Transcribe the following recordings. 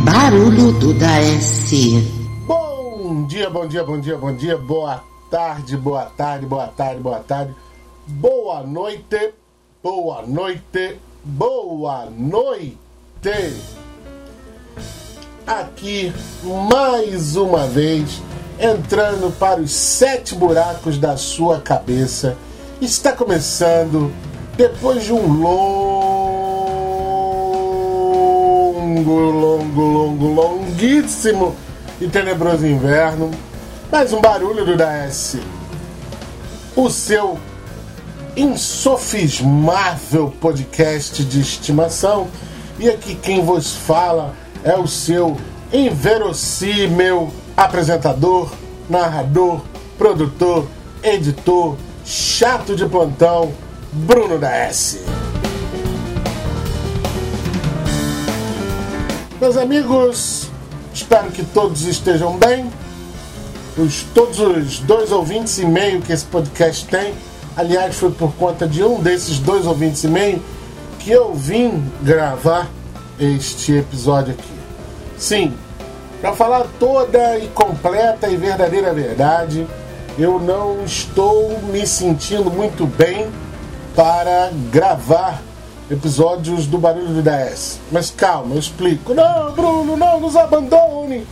Barulho do Daes. Bom dia, bom dia, bom dia, bom dia, boa tarde, boa tarde, boa tarde, boa tarde, boa noite, boa noite, boa noite. Aqui mais uma vez, entrando para os sete buracos da sua cabeça, está começando depois de um longo, longo, longo, longuíssimo e tenebroso inverno, mais um barulho do DS. O seu insofismável podcast de estimação. E aqui quem vos fala é o seu inverossímil apresentador, narrador, produtor, editor, chato de plantão, Bruno da S. Meus amigos, espero que todos estejam bem. Os, todos os dois ouvintes e meio que esse podcast tem, aliás, foi por conta de um desses dois ouvintes e meio que eu vim gravar este episódio aqui. Sim, para falar toda e completa e verdadeira verdade, eu não estou me sentindo muito bem para gravar episódios do Barulho do 10. Mas calma, eu explico. Não, Bruno, não nos abandone.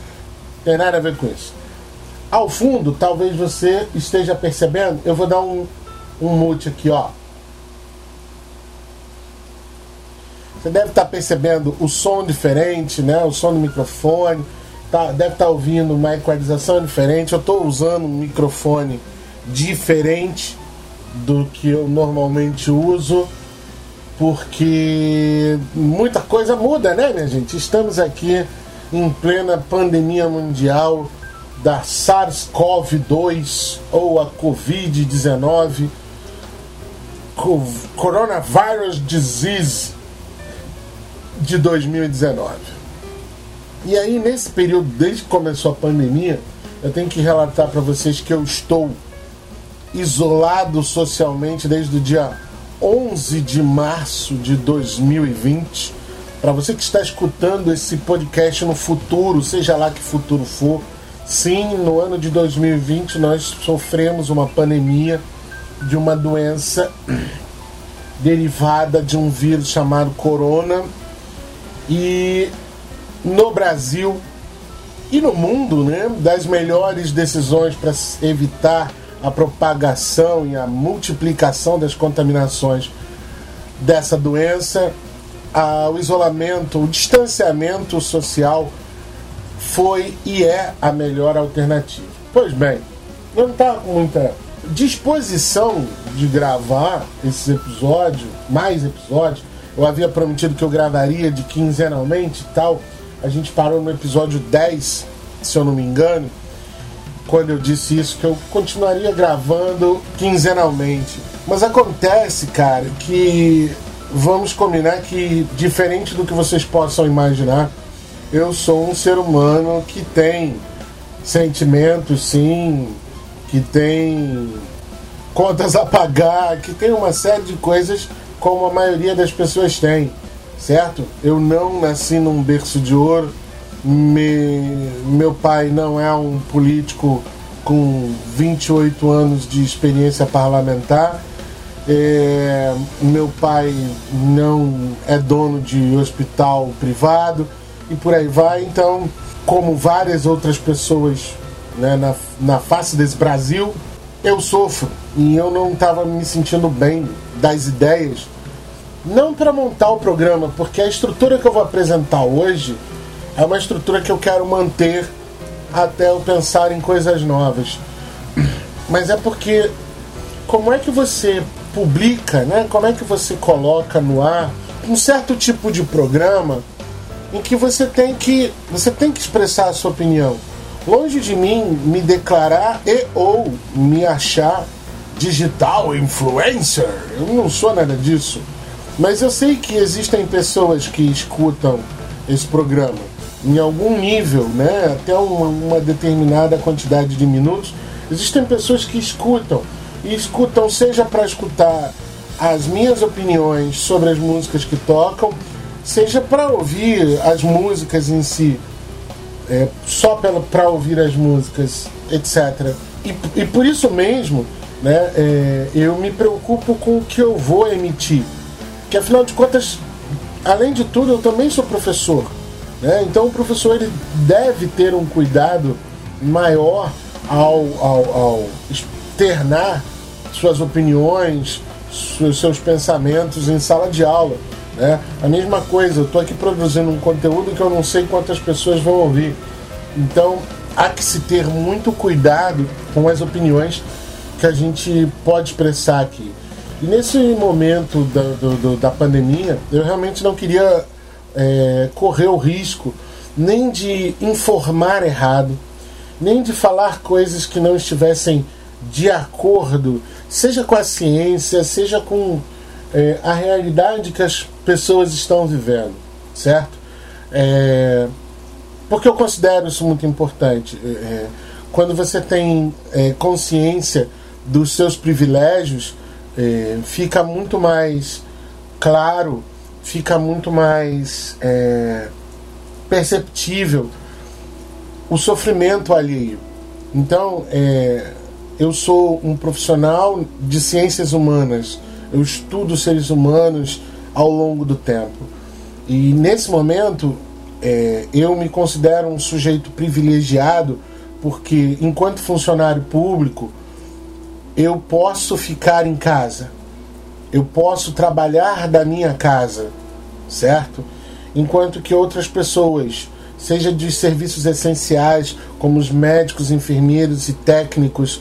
Tem nada a ver com isso. Ao fundo, talvez você esteja percebendo, eu vou dar um, um mute aqui, ó. Você deve estar percebendo o som diferente, né? O som do microfone. Tá, deve estar ouvindo uma equalização diferente. Eu estou usando um microfone diferente do que eu normalmente uso porque muita coisa muda, né, minha gente? Estamos aqui em plena pandemia mundial da SARS-CoV-2 ou a Covid-19, Coronavirus Disease de 2019. E aí, nesse período, desde que começou a pandemia, eu tenho que relatar para vocês que eu estou isolado socialmente desde o dia 11 de março de 2020. Para você que está escutando esse podcast no futuro, seja lá que futuro for, sim, no ano de 2020 nós sofremos uma pandemia de uma doença derivada de um vírus chamado corona e no Brasil e no mundo, né, das melhores decisões para evitar a propagação e a multiplicação das contaminações dessa doença, o isolamento, o distanciamento social foi e é a melhor alternativa. Pois bem, não está com muita disposição de gravar esses episódios, mais episódios. Eu havia prometido que eu gravaria de quinzenalmente e tal. A gente parou no episódio 10, se eu não me engano quando eu disse isso, que eu continuaria gravando quinzenalmente. Mas acontece, cara, que vamos combinar que, diferente do que vocês possam imaginar, eu sou um ser humano que tem sentimentos, sim, que tem contas a pagar, que tem uma série de coisas como a maioria das pessoas tem, certo? Eu não nasci num berço de ouro, me, meu pai não é um político com 28 anos de experiência parlamentar. É, meu pai não é dono de hospital privado e por aí vai. Então, como várias outras pessoas né, na, na face desse Brasil, eu sofro e eu não estava me sentindo bem das ideias. Não para montar o programa, porque a estrutura que eu vou apresentar hoje é uma estrutura que eu quero manter até eu pensar em coisas novas. Mas é porque como é que você publica, né? Como é que você coloca no ar um certo tipo de programa em que você tem que você tem que expressar a sua opinião. Longe de mim me declarar e ou me achar digital influencer. Eu não sou nada disso. Mas eu sei que existem pessoas que escutam esse programa em algum nível, né, até uma, uma determinada quantidade de minutos, existem pessoas que escutam e escutam seja para escutar as minhas opiniões sobre as músicas que tocam, seja para ouvir as músicas em si, é, só para ouvir as músicas, etc. E, e por isso mesmo, né, é, eu me preocupo com o que eu vou emitir. Que afinal de contas, além de tudo, eu também sou professor. Né? Então o professor ele deve ter um cuidado maior ao, ao, ao externar suas opiniões, seus, pensamentos em sala de aula. Né? A mesma coisa, eu estou aqui produzindo um conteúdo que eu não sei quantas pessoas vão ouvir. Então há que se ter muito cuidado com as opiniões que a gente pode expressar aqui. E nesse momento da, do, da pandemia, eu realmente não queria é, correr o risco nem de informar errado, nem de falar coisas que não estivessem de acordo, seja com a ciência, seja com é, a realidade que as pessoas estão vivendo, certo? É, porque eu considero isso muito importante. É, é quando você tem é, consciência dos seus privilégios, é, fica muito mais claro, fica muito mais é, perceptível o sofrimento alheio. Então, é, eu sou um profissional de ciências humanas, eu estudo seres humanos ao longo do tempo. E nesse momento, é, eu me considero um sujeito privilegiado porque, enquanto funcionário público, eu posso ficar em casa, eu posso trabalhar da minha casa, certo? Enquanto que outras pessoas, seja de serviços essenciais, como os médicos, enfermeiros e técnicos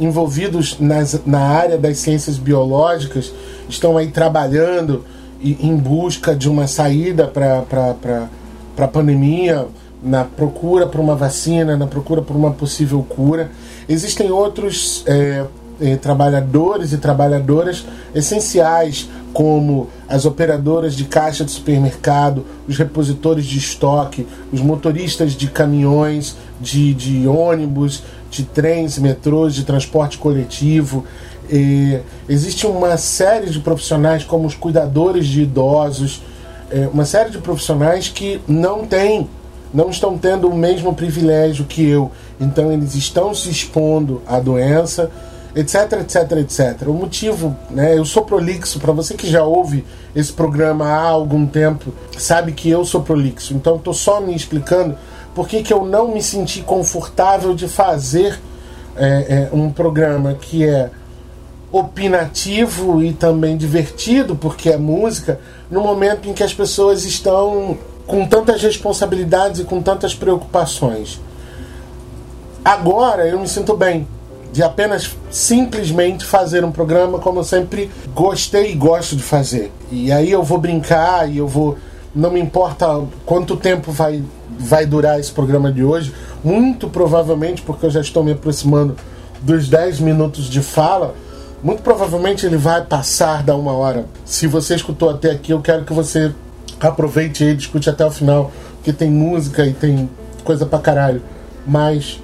envolvidos nas, na área das ciências biológicas, estão aí trabalhando em busca de uma saída para a pandemia, na procura por uma vacina, na procura por uma possível cura. Existem outros é, eh, trabalhadores e trabalhadoras essenciais, como as operadoras de caixa de supermercado, os repositores de estoque, os motoristas de caminhões, de, de ônibus, de trens, metrôs, de transporte coletivo. Eh, existe uma série de profissionais, como os cuidadores de idosos, eh, uma série de profissionais que não têm, não estão tendo o mesmo privilégio que eu. Então, eles estão se expondo à doença etc, etc, etc. O motivo, né, eu sou prolixo, para você que já ouve esse programa há algum tempo, sabe que eu sou prolixo. Então estou só me explicando por que, que eu não me senti confortável de fazer é, é, um programa que é opinativo e também divertido, porque é música, no momento em que as pessoas estão com tantas responsabilidades e com tantas preocupações. Agora eu me sinto bem, de apenas simplesmente fazer um programa como eu sempre gostei e gosto de fazer. E aí eu vou brincar e eu vou. Não me importa quanto tempo vai, vai durar esse programa de hoje, muito provavelmente, porque eu já estou me aproximando dos 10 minutos de fala, muito provavelmente ele vai passar da uma hora. Se você escutou até aqui, eu quero que você aproveite e discute até o final, porque tem música e tem coisa pra caralho. Mas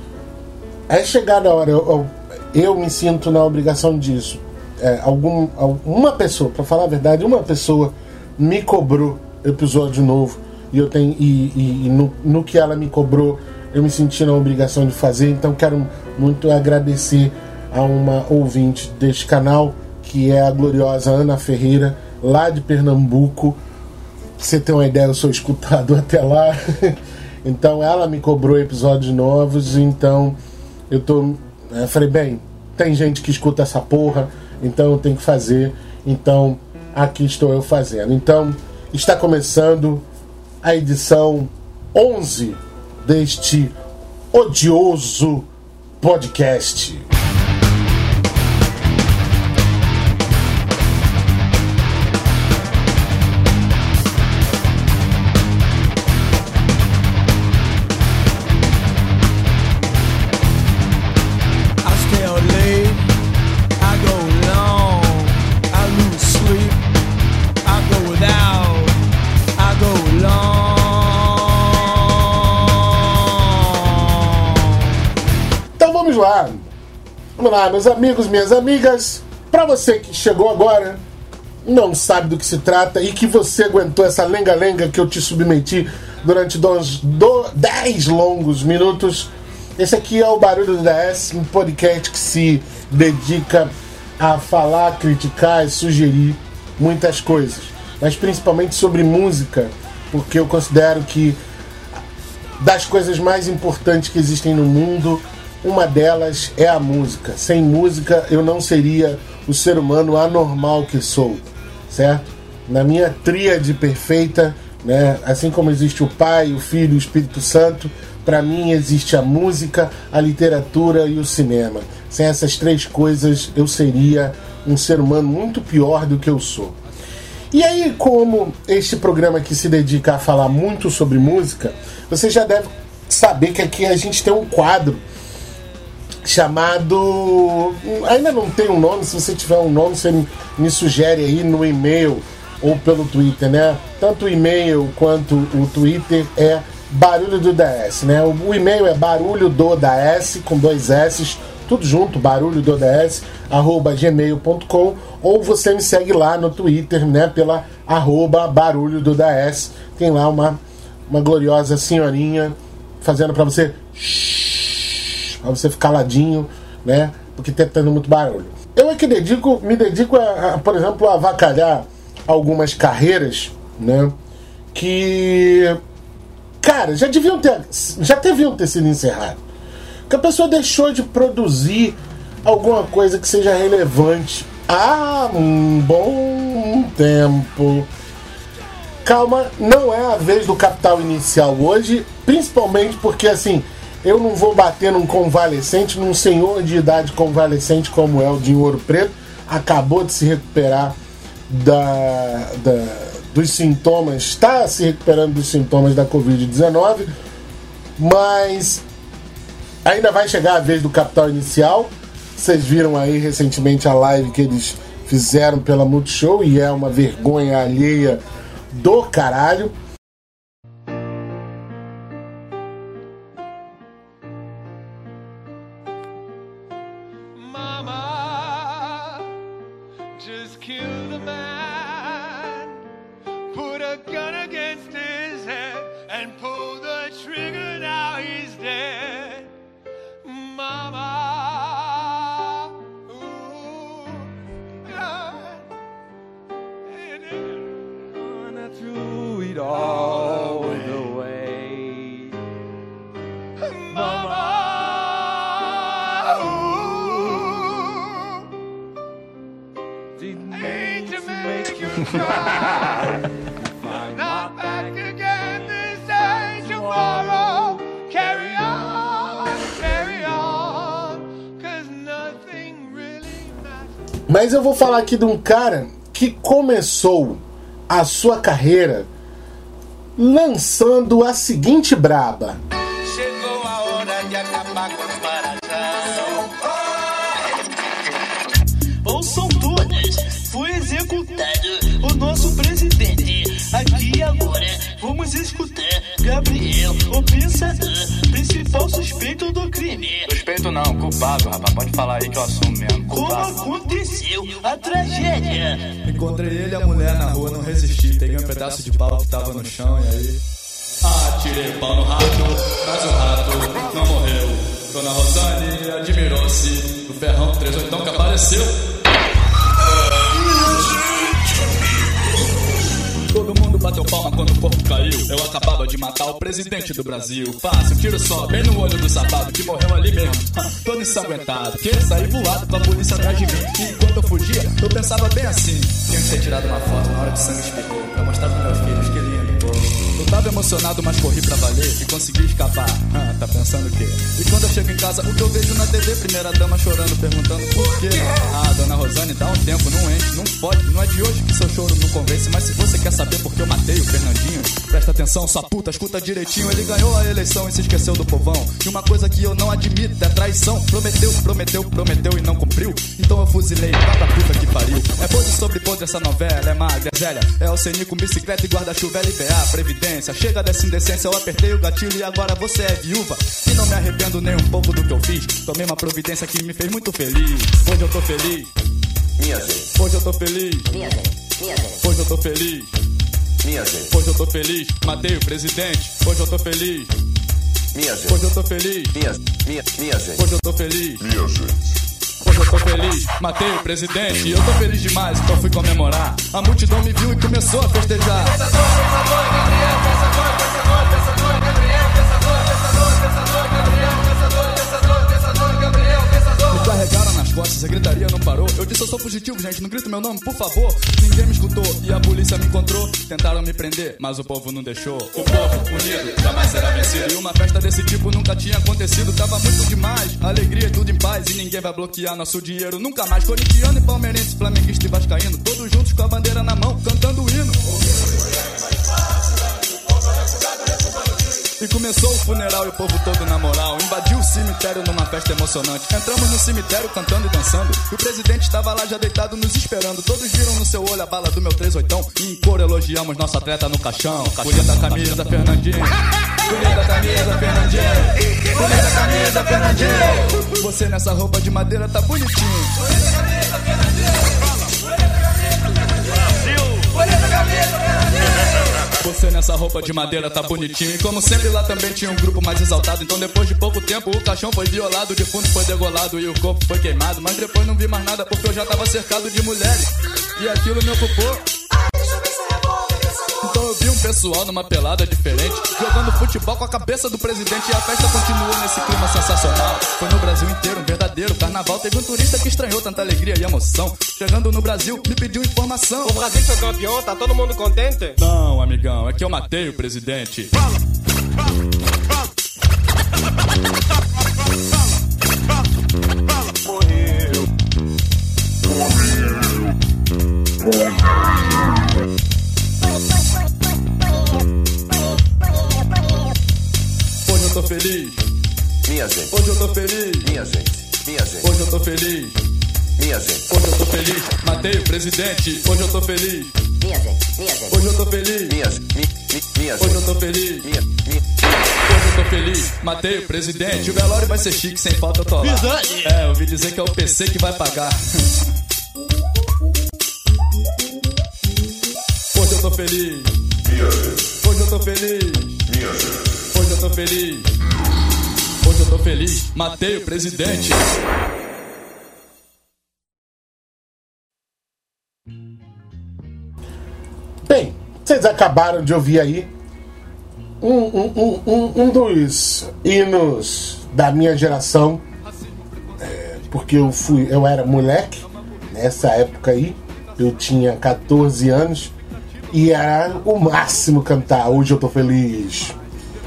é chegada a hora, eu, eu, eu, me sinto na obrigação disso. É, algum, uma pessoa, para falar a verdade, uma pessoa me cobrou episódio novo e eu tenho e, e, e no, no, que ela me cobrou eu me senti na obrigação de fazer. Então quero muito agradecer a uma ouvinte deste canal que é a gloriosa Ana Ferreira lá de Pernambuco. Você ter uma ideia, eu sou escutado até lá. então ela me cobrou episódios novos, então eu tô. Eu é, falei, bem, tem gente que escuta essa porra, então eu tenho que fazer. Então aqui estou eu fazendo. Então está começando a edição 11 deste odioso podcast. Vamos lá, meus amigos, minhas amigas. Para você que chegou agora, não sabe do que se trata e que você aguentou essa lenga-lenga que eu te submeti durante 10 longos minutos. Esse aqui é o Barulho do DS, um podcast que se dedica a falar, criticar e sugerir muitas coisas, mas principalmente sobre música, porque eu considero que das coisas mais importantes que existem no mundo, uma delas é a música. Sem música eu não seria o ser humano anormal que sou certo? Na minha tríade perfeita, né? assim como existe o Pai, o Filho e o Espírito Santo, para mim existe a música, a literatura e o cinema. Sem essas três coisas, eu seria um ser humano muito pior do que eu sou. E aí, como este programa aqui se dedica a falar muito sobre música, você já deve saber que aqui a gente tem um quadro chamado. Ainda não tem um nome, se você tiver um nome, você me sugere aí no e-mail ou pelo Twitter, né? Tanto o e-mail quanto o Twitter é Barulho do DS, né? O e-mail é barulho do DS com dois S, tudo junto, barulho do DS, arroba gmail.com, ou você me segue lá no Twitter, né? Pela arroba barulho do DS. Tem lá uma, uma gloriosa senhorinha fazendo para você Pra você ficar ladinho, né? Porque tá tendo muito barulho. Eu é que dedico, me dedico, a, a, por exemplo, a avacalhar algumas carreiras, né? Que. Cara, já deviam ter. Já deviam ter sido encerradas. Que a pessoa deixou de produzir alguma coisa que seja relevante há um bom tempo. Calma, não é a vez do capital inicial hoje, principalmente porque assim eu não vou bater num convalescente, num senhor de idade convalescente como é o de Ouro Preto, acabou de se recuperar da, da, dos sintomas, está se recuperando dos sintomas da Covid-19, mas ainda vai chegar a vez do capital inicial. Vocês viram aí recentemente a live que eles fizeram pela Multishow e é uma vergonha alheia do caralho. Aqui de um cara que começou a sua carreira lançando a seguinte braba. Chegou a hora de acabar com. Ouçam todas, foi executado o nosso presidente. Aqui agora vamos escutar Gabriel, o pensador, principal suspeito do crime. Suspeito não, culpado, rapaz. Pode falar aí que eu assumo mesmo. Culpado. Como aconteceu a tragédia? Encontrei ele e a mulher na rua, não resisti. Peguei um pedaço de pau que tava no chão e aí. Atirei o pau no rato, mas o rato não morreu. Dona Rosane admirou-se do ferrão 38 que apareceu. Todo mundo bateu palma quando o corpo caiu. Eu acabava de matar o presidente do Brasil. Fácil, tiro só, bem no olho do safado que morreu ali mesmo. Todo ensanguentado, que saí voado com a polícia atrás de mim. E enquanto eu fugia, eu pensava bem assim: tinha que ter tirado uma foto na hora que sangue espirrou. Pra mostrar pros meus filhos tava emocionado, mas corri pra valer e consegui escapar. Ah, tá pensando o quê? E quando eu chego em casa, o que eu vejo na TV, primeira dama chorando, perguntando por quê. Ah, dona Rosane, dá um tempo, não enche, não pode. Não é de hoje que seu choro não convence, mas se você quer saber por que eu matei o Fernandinho, presta atenção, sua puta, escuta direitinho. Ele ganhou a eleição e se esqueceu do povão. E uma coisa que eu não admito é traição. Prometeu, prometeu, prometeu e não cumpriu. Então eu fuzilei, da puta que pariu. É podre sobre podre essa novela, é magra, é zélia. É o CNI com bicicleta e guarda-chuva, LBA, Previdência Chega dessa indecência, eu apertei o gatilho e agora você é viúva. E não me arrependo nem um pouco do que eu fiz. Tomei uma providência que me fez muito feliz. Hoje eu tô feliz. Minha gente. Hoje eu tô feliz. Minha gente. Minha gente. Hoje eu tô feliz. Minha gente. Hoje eu tô feliz. Matei o presidente. Hoje eu tô feliz. Minha gente. Hoje eu tô feliz. Minha, minha, minha gente. Hoje eu tô feliz. Minha gente. Hoje eu tô feliz, matei o presidente. Eu tô feliz demais, então fui comemorar. A multidão me viu e começou a festejar. Pensador, pensador, Gabriel, costas, a gritaria não parou. Eu disse, eu sou fugitivo, gente, não grito meu nome, por favor. Ninguém me escutou e a polícia me encontrou. Tentaram me prender, mas o povo não deixou. O povo unido jamais será vencido. E uma festa desse tipo nunca tinha acontecido. Tava muito demais, alegria tudo em paz. E ninguém vai bloquear nosso dinheiro nunca mais. Corintiano e palmeirense, flamenguista e vascaíno. Todos juntos com a bandeira na mão, cantando o hino. E começou o funeral e o povo todo na moral. Invadiu o cemitério numa festa emocionante. Entramos no cemitério cantando e dançando. E o presidente estava lá já deitado nos esperando. Todos viram no seu olho a bala do meu 38. E em cor elogiamos nossa atleta no caixão. Bonita camisa, Fernandinho. Bonita camisa, Fernandinho. Bonita camisa, Fernandinho. Você nessa roupa de madeira tá bonitinho. Bonita camisa, Fernandinho. Você nessa roupa de madeira tá bonitinho. E como sempre lá também tinha um grupo mais exaltado. Então depois de pouco tempo o caixão foi violado, o defunto foi degolado e o corpo foi queimado. Mas depois não vi mais nada porque eu já tava cercado de mulheres. E aquilo me ocupou. Eu vi um pessoal numa pelada diferente, jogando futebol com a cabeça do presidente e a festa continuou nesse clima sensacional. Foi no Brasil inteiro um verdadeiro carnaval. Teve um turista que estranhou tanta alegria e emoção. Chegando no Brasil, me pediu informação. O Brasil foi campeão, tá todo mundo contente? Não, amigão, é que eu matei o presidente. Fala, fala, fala. Morreu. Morreu. Morreu. Tô feliz. Minha gente. Hoje eu tô feliz. Minha gente. Minha gente. Hoje eu tô feliz. Minha gente. Hoje eu tô feliz. Matei o presidente. Hoje eu tô feliz. Minha gente. Minha gente. Hoje eu tô feliz. Minha, mi, minha Hoje eu tô feliz. Minha, minha. Hoje eu tô feliz. Matei o presidente. O velório vai ser chique, sem falta eu tô lá. É, eu ouvi dizer que é o PC que vai pagar. Hoje eu tô feliz. Hoje eu tô feliz. Hoje eu tô feliz. Hoje eu tô feliz. Matei o presidente. Bem, vocês acabaram de ouvir aí um, um, um, um dos hinos da minha geração. É, porque eu fui, eu era moleque nessa época aí. Eu tinha 14 anos e era o máximo cantar. Hoje eu tô feliz.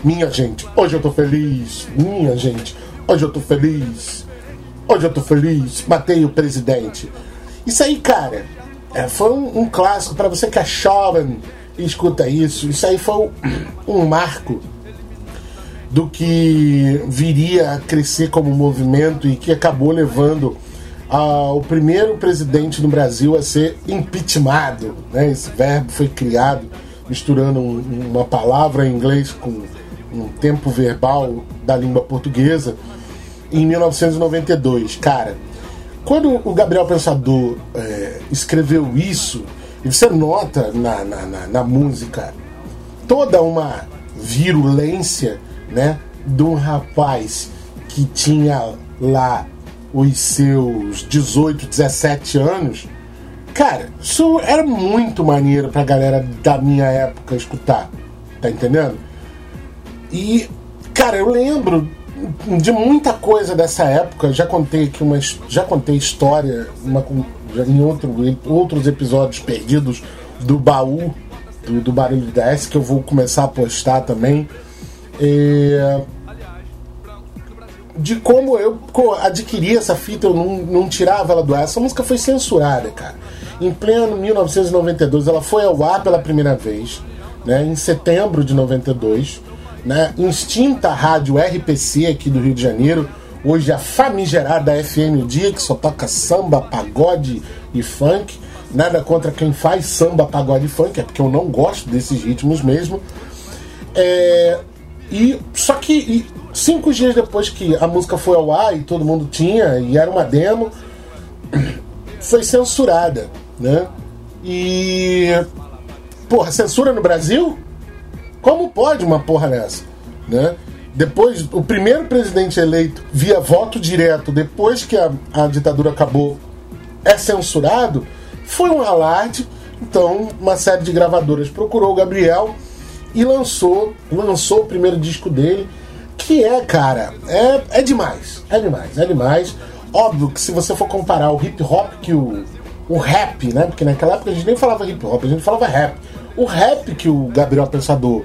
Minha gente, hoje eu tô feliz. Minha gente, hoje eu tô feliz. Hoje eu tô feliz. Matei o presidente. Isso aí, cara, é, foi um, um clássico para você que é jovem e escuta isso. Isso aí foi um, um marco do que viria a crescer como movimento e que acabou levando ao primeiro presidente no Brasil a ser impeachmentado. Né? Esse verbo foi criado misturando um, uma palavra em inglês com um tempo verbal da língua portuguesa em 1992. Cara, quando o Gabriel Pensador é, escreveu isso, e você nota na, na, na, na música toda uma virulência né, de um rapaz que tinha lá os seus 18, 17 anos, cara, isso era muito maneiro pra galera da minha época escutar. Tá entendendo? E, cara, eu lembro de muita coisa dessa época. Já contei aqui uma, já contei história uma, em outro, outros episódios perdidos do baú do, do Barulho da S, que eu vou começar a postar também. É, de como eu adquiri essa fita, eu não, não tirava ela do ar. Essa música foi censurada, cara. Em pleno 1992, ela foi ao ar pela primeira vez, né, em setembro de 92. Né, instinta rádio RPC aqui do Rio de Janeiro, hoje a famigerada FM O Dia, que só toca samba, pagode e funk. Nada contra quem faz samba, pagode e funk, é porque eu não gosto desses ritmos mesmo. É, e só que e, cinco dias depois que a música foi ao ar e todo mundo tinha, e era uma demo, foi censurada, né? E. Porra, censura no Brasil? Como pode uma porra dessa? Né? Depois, o primeiro presidente eleito via voto direto, depois que a, a ditadura acabou, é censurado, foi um alarde. Então, uma série de gravadoras procurou o Gabriel e lançou, lançou o primeiro disco dele, que é, cara, é, é demais. É demais, é demais. Óbvio que se você for comparar o hip hop que o, o rap, né? Porque naquela época a gente nem falava hip hop, a gente falava rap. O rap que o Gabriel Pensador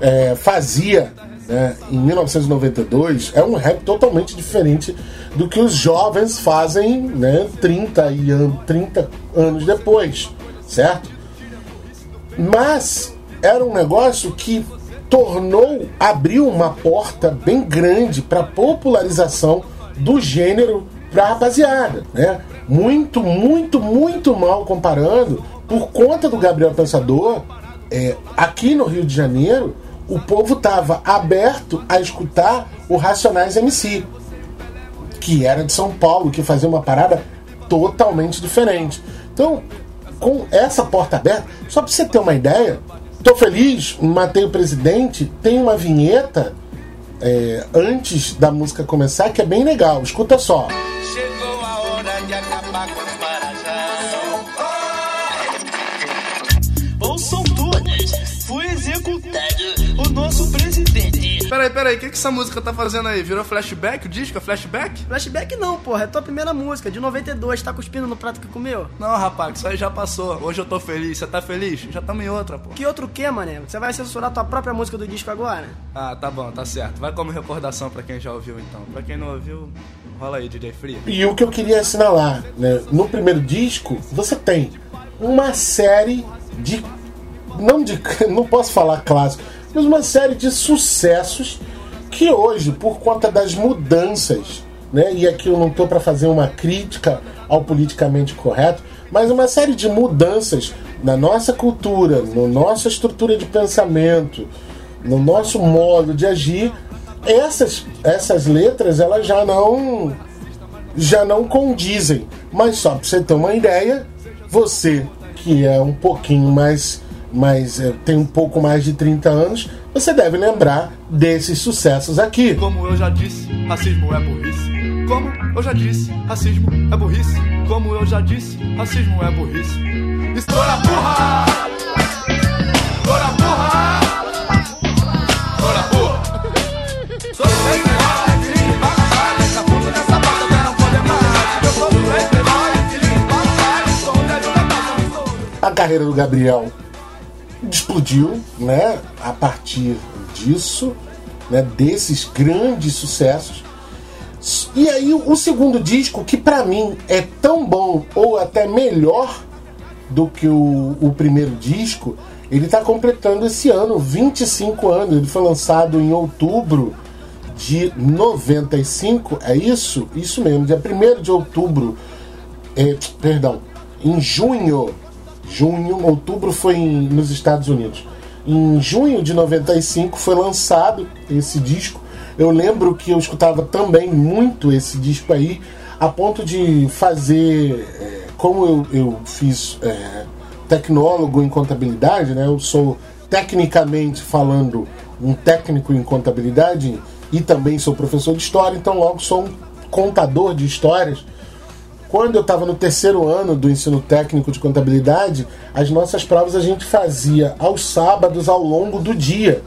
é, fazia né, em 1992 é um rap totalmente diferente do que os jovens fazem né, 30, e an 30 anos depois, certo? Mas era um negócio que tornou, abriu uma porta bem grande para popularização do gênero pra rapaziada, né? Muito, muito, muito mal comparando, por conta do Gabriel Pensador, é, aqui no Rio de Janeiro, o povo estava aberto a escutar o Racionais MC, que era de São Paulo, que fazia uma parada totalmente diferente. Então, com essa porta aberta, só para você ter uma ideia, tô feliz, matei o presidente, tem uma vinheta é, antes da música começar que é bem legal. Escuta só. Chegou a hora de acabar com os Peraí, peraí, o que, que essa música tá fazendo aí? Virou flashback? O disco é flashback? Flashback não, porra. É tua primeira música, de 92. Tá cuspindo no prato que comeu? Não, rapaz, isso aí já passou. Hoje eu tô feliz. Você tá feliz? Já tamo em outra, pô. Que outro que, mané? Você vai censurar tua própria música do disco agora? Ah, tá bom, tá certo. Vai como recordação pra quem já ouviu, então. Pra quem não ouviu, rola aí, DJ Free. E o que eu queria assinalar, né? No primeiro disco, você tem uma série de. Não de. Não posso falar clássico, mas uma série de sucessos que hoje, por conta das mudanças, né? E aqui eu não tô para fazer uma crítica ao politicamente correto, mas uma série de mudanças na nossa cultura, na nossa estrutura de pensamento, no nosso modo de agir, essas, essas letras elas já não já não condizem. Mas só para você ter uma ideia, você que é um pouquinho mais, mais é, tem um pouco mais de 30 anos, você deve lembrar desses sucessos aqui. Como eu já disse, racismo é burrice. Como eu já disse, racismo é burrice. Como eu já disse, racismo é burrice. Estoura porra! Estoura porra! Estoura porra! Sou playboy, filho, papai, essa puta nessa banda até não poder mais. Eu sou playboy, filho, papai, sou o velho da A carreira do Gabriel explodiu, né? A partir disso, né? Desses grandes sucessos. E aí o segundo disco, que pra mim é tão bom ou até melhor do que o, o primeiro disco, ele tá completando esse ano 25 anos. Ele foi lançado em outubro de 95, é isso? Isso mesmo, dia 1 de outubro, é, perdão, em junho, junho, outubro foi em- nos Estados Unidos. Em junho de 95 foi lançado esse disco. Eu lembro que eu escutava também muito esse disco aí, a ponto de fazer, é, como eu, eu fiz é, tecnólogo em contabilidade, né? Eu sou tecnicamente falando um técnico em contabilidade e também sou professor de história, então logo sou um contador de histórias. Quando eu estava no terceiro ano do ensino técnico de contabilidade, as nossas provas a gente fazia aos sábados ao longo do dia,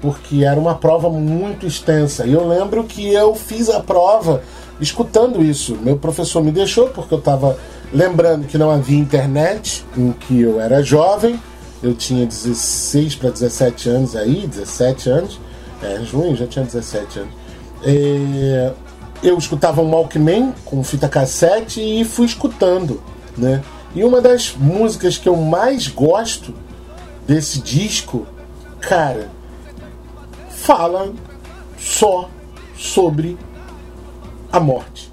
porque era uma prova muito extensa. E eu lembro que eu fiz a prova escutando isso. Meu professor me deixou, porque eu estava lembrando que não havia internet, em que eu era jovem, eu tinha 16 para 17 anos aí, 17 anos, é, junho já tinha 17 anos. É, eu escutava um Walkman com fita cassete e fui escutando, né? E uma das músicas que eu mais gosto desse disco, cara, fala só sobre a morte.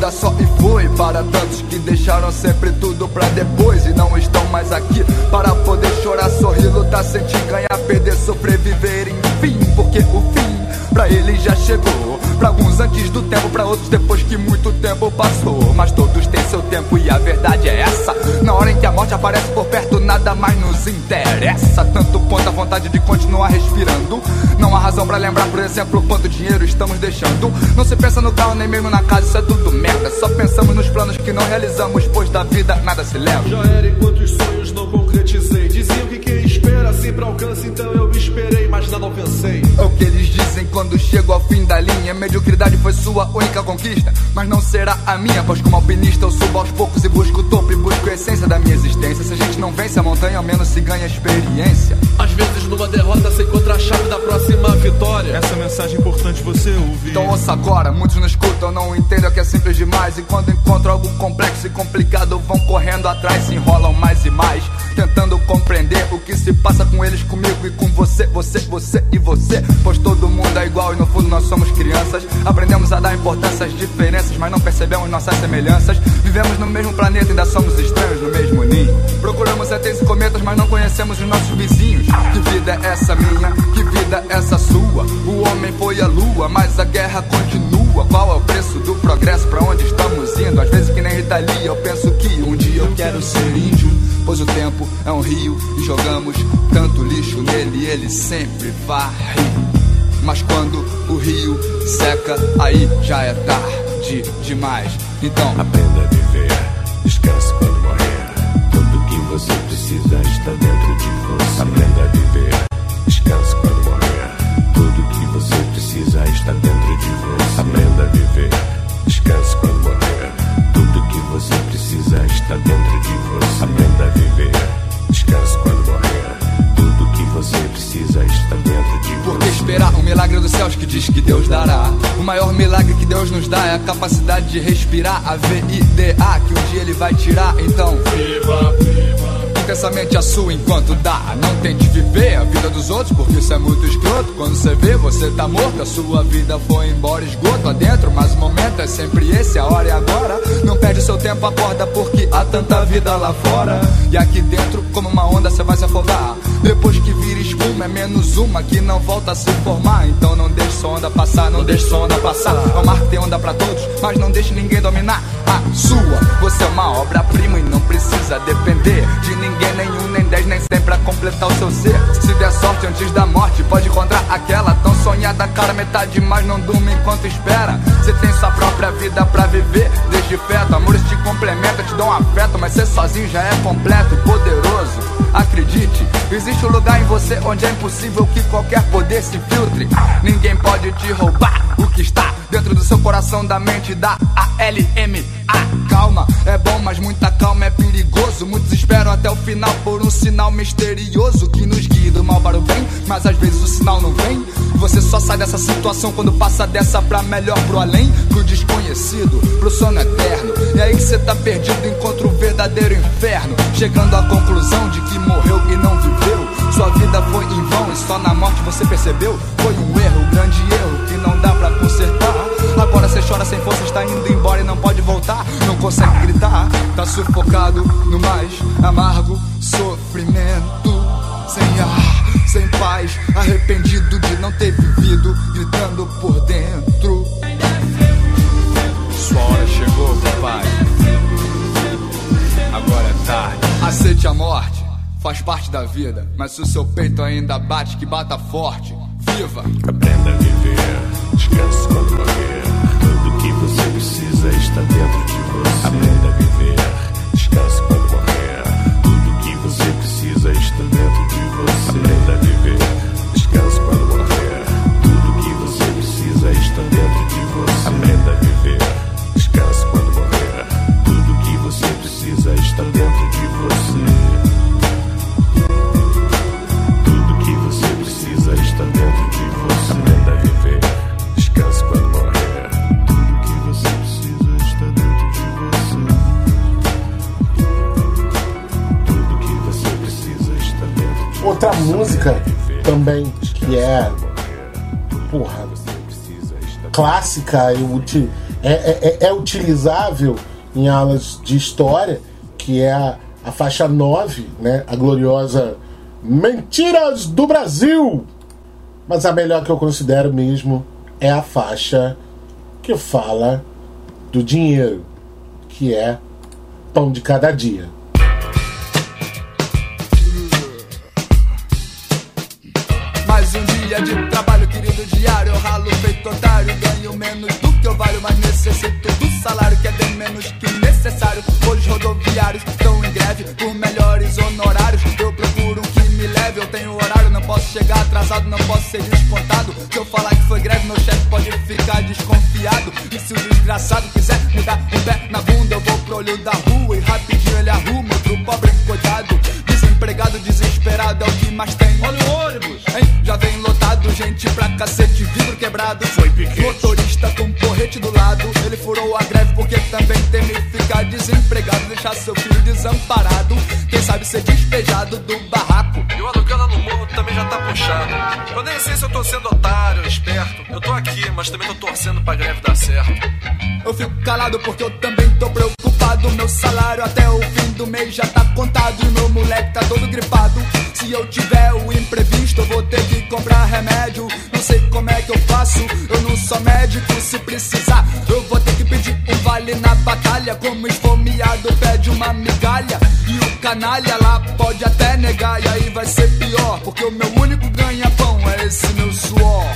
É uma ida só e foi para tantos que deixaram sempre tudo pra depois e não estão mais aqui para poder chorar, sorrir, lutar, sentir, ganhar, perder, sofrer, viver, enfim, porque o fim pra ele já chegou. Pra alguns antes do tempo, pra outros depois que muito tempo passou. Mas todos têm seu tempo e a verdade é essa. Na hora em que a morte aparece por perto, nada mais nos interessa. Tanto quanto a vontade de continuar respirando. Não há razão pra lembrar, por exemplo, quanto dinheiro estamos deixando. Não se pensa no carro nem mesmo na casa, isso é tudo merda. Só pensamos nos planos que não realizamos, pois da vida nada se leva. Já era enquanto os sonhos não concretizei. Sempre alcança, então eu esperei, mas nada alcancei. É o que eles dizem quando chego ao fim da linha. Mediocridade foi sua única conquista, mas não será a minha. Pois como alpinista eu subo aos poucos e busco o topo e busco a essência da minha existência. Se a gente não vence a montanha, ao menos se ganha experiência. Às vezes numa derrota se encontra a chave da próxima vitória. Essa mensagem é importante você ouvir. Então ouça agora, muitos não escutam, não entendem que é simples demais. E quando encontram algo complexo e complicado, vão correndo atrás, se enrolam mais e mais. Tentando compreender o que se passa com eles, comigo e com você, você, você e você. Pois todo mundo é igual e no fundo nós somos crianças. Aprendemos a dar importância às diferenças, mas não percebemos nossas semelhanças. Vivemos no mesmo planeta, ainda somos estranhos no mesmo ninho. Procuramos ETs e cometas, mas não conhecemos os nossos vizinhos. Que vida é essa minha? Que vida é essa sua? O homem foi a lua, mas a guerra continua. Qual é o preço do progresso? Pra onde estamos indo? Às vezes que nem Italia, eu penso que um dia eu quero ser índio. Pois o tempo é um rio e jogamos tanto lixo nele, ele sempre varre. Mas quando o rio seca, aí já é tarde demais. Então aprenda a viver, descanse quando morrer. Tudo que você precisa está dentro de você. Aprenda a viver, descanse quando morrer. Tudo que você precisa está dentro de você. Aprenda a viver, descanse quando morrer. Tudo que você precisa está dentro milagre dos céus que diz que Deus dará? O maior milagre que Deus nos dá é a capacidade de respirar, a V-I-D-A, que um dia Ele vai tirar. Então, viva, viva. Intensamente a sua enquanto dá. Não tente viver a vida dos outros, porque isso é muito escroto. Quando você vê, você tá morto, a sua vida foi embora, esgoto adentro. Mas o momento é sempre esse, a hora é agora. Não perde seu tempo, acorda, porque há tanta vida lá fora. E aqui dentro, como uma onda, você vai se afogar. Depois que vira espuma, é menos uma que não volta a se formar. Então não deixe sua onda passar, não deixe sua onda passar. Um mar tem onda pra todos, mas não deixe ninguém dominar a sua. Você é uma obra-prima e não precisa depender de ninguém, nenhum, nem dez, nem cem pra completar o seu ser. Se der sorte antes da morte, pode encontrar aquela tão sonhada cara metade, mas não durma enquanto espera. Você tem sua própria vida pra viver, desde feto. Amores te complementam, te dão afeto, mas ser sozinho já é completo e poderoso. Acredite, existe um lugar em você onde é impossível que qualquer poder se filtre. Ninguém pode te roubar o que está dentro do seu coração, da mente, da A-L-M-A. Calma, é bom, mas muita calma é perigoso. Muitos esperam até o final por um sinal misterioso que nos guia do mal para o bem, mas às vezes o sinal não vem. Você só sai dessa situação quando passa dessa pra melhor, pro além, pro desconhecido, pro sono eterno. E aí que você tá perdido, encontra o verdadeiro inferno. Chegando à conclusão de que morreu e não viveu. Sua vida foi em vão e só na morte você percebeu. Foi um erro, um grande erro que não dá consertar. Agora você chora sem força, está indo embora e não pode voltar. Não consegue gritar, tá sufocado no mais amargo sofrimento. Sem ar, sem paz, arrependido de não ter vivido, gritando por dentro. Sua hora chegou, papai. Agora é tarde. Aceite a morte, faz parte da vida. Mas se o seu peito ainda bate, que bata forte. Viva! Aprenda a viver, descanse quando morrer. Tudo que você precisa está dentro de você. Aprenda a viver, descanse quando morrer. Tudo que você precisa está dentro de você. Aprenda a viver, também que é porra clássica, te, é, é, é utilizável em aulas de história, que é a, a faixa 9, né? A gloriosa Mentiras do Brasil. Mas a melhor que eu considero mesmo é a faixa que fala do dinheiro, que é pão de cada dia. Trabalho, querido diário. Eu ralo feito otário, ganho menos do que eu valho, mas necessito do salário que é bem menos que necessário. Hoje rodoviários estão em greve por melhores honorários. Eu procuro que me leve, eu tenho horário, não posso chegar atrasado, não posso ser descontado. Se eu falar que foi greve, meu chefe pode ficar desconfiado. E se o desgraçado quiser me dar um pé na bunda, eu vou pro olho da rua e rapidinho ele arruma outro pobre coitado. Desempregado, desesperado é o que mais tem. Olha o ônibus! Hein? Já vem lotado, gente pra cacete, vidro quebrado. Foi piquete. Motorista com porrete do lado. Ele furou a greve porque também teme ficar desempregado. Deixar seu filho desamparado. Quem sabe ser despejado do barraco. E o aluguel no morro também já tá puxado. Eu nem sei se eu tô sendo otário esperto. Eu tô aqui, mas também tô torcendo pra greve dar certo. Eu fico calado porque eu também tô preocupado. Meu salário até o fim do mês já tá contado. E meu moleque tá todo gripado. Se eu tiver o imprevisto, eu vou ter que comprar remédio. Não sei como é que eu faço, eu não sou médico. Se precisar, eu vou ter que pedir um vale na batalha. Como esfomeado pede uma migalha. E o canalha lá pode até negar. E aí vai ser pior, porque o meu único ganha-pão é esse meu suor.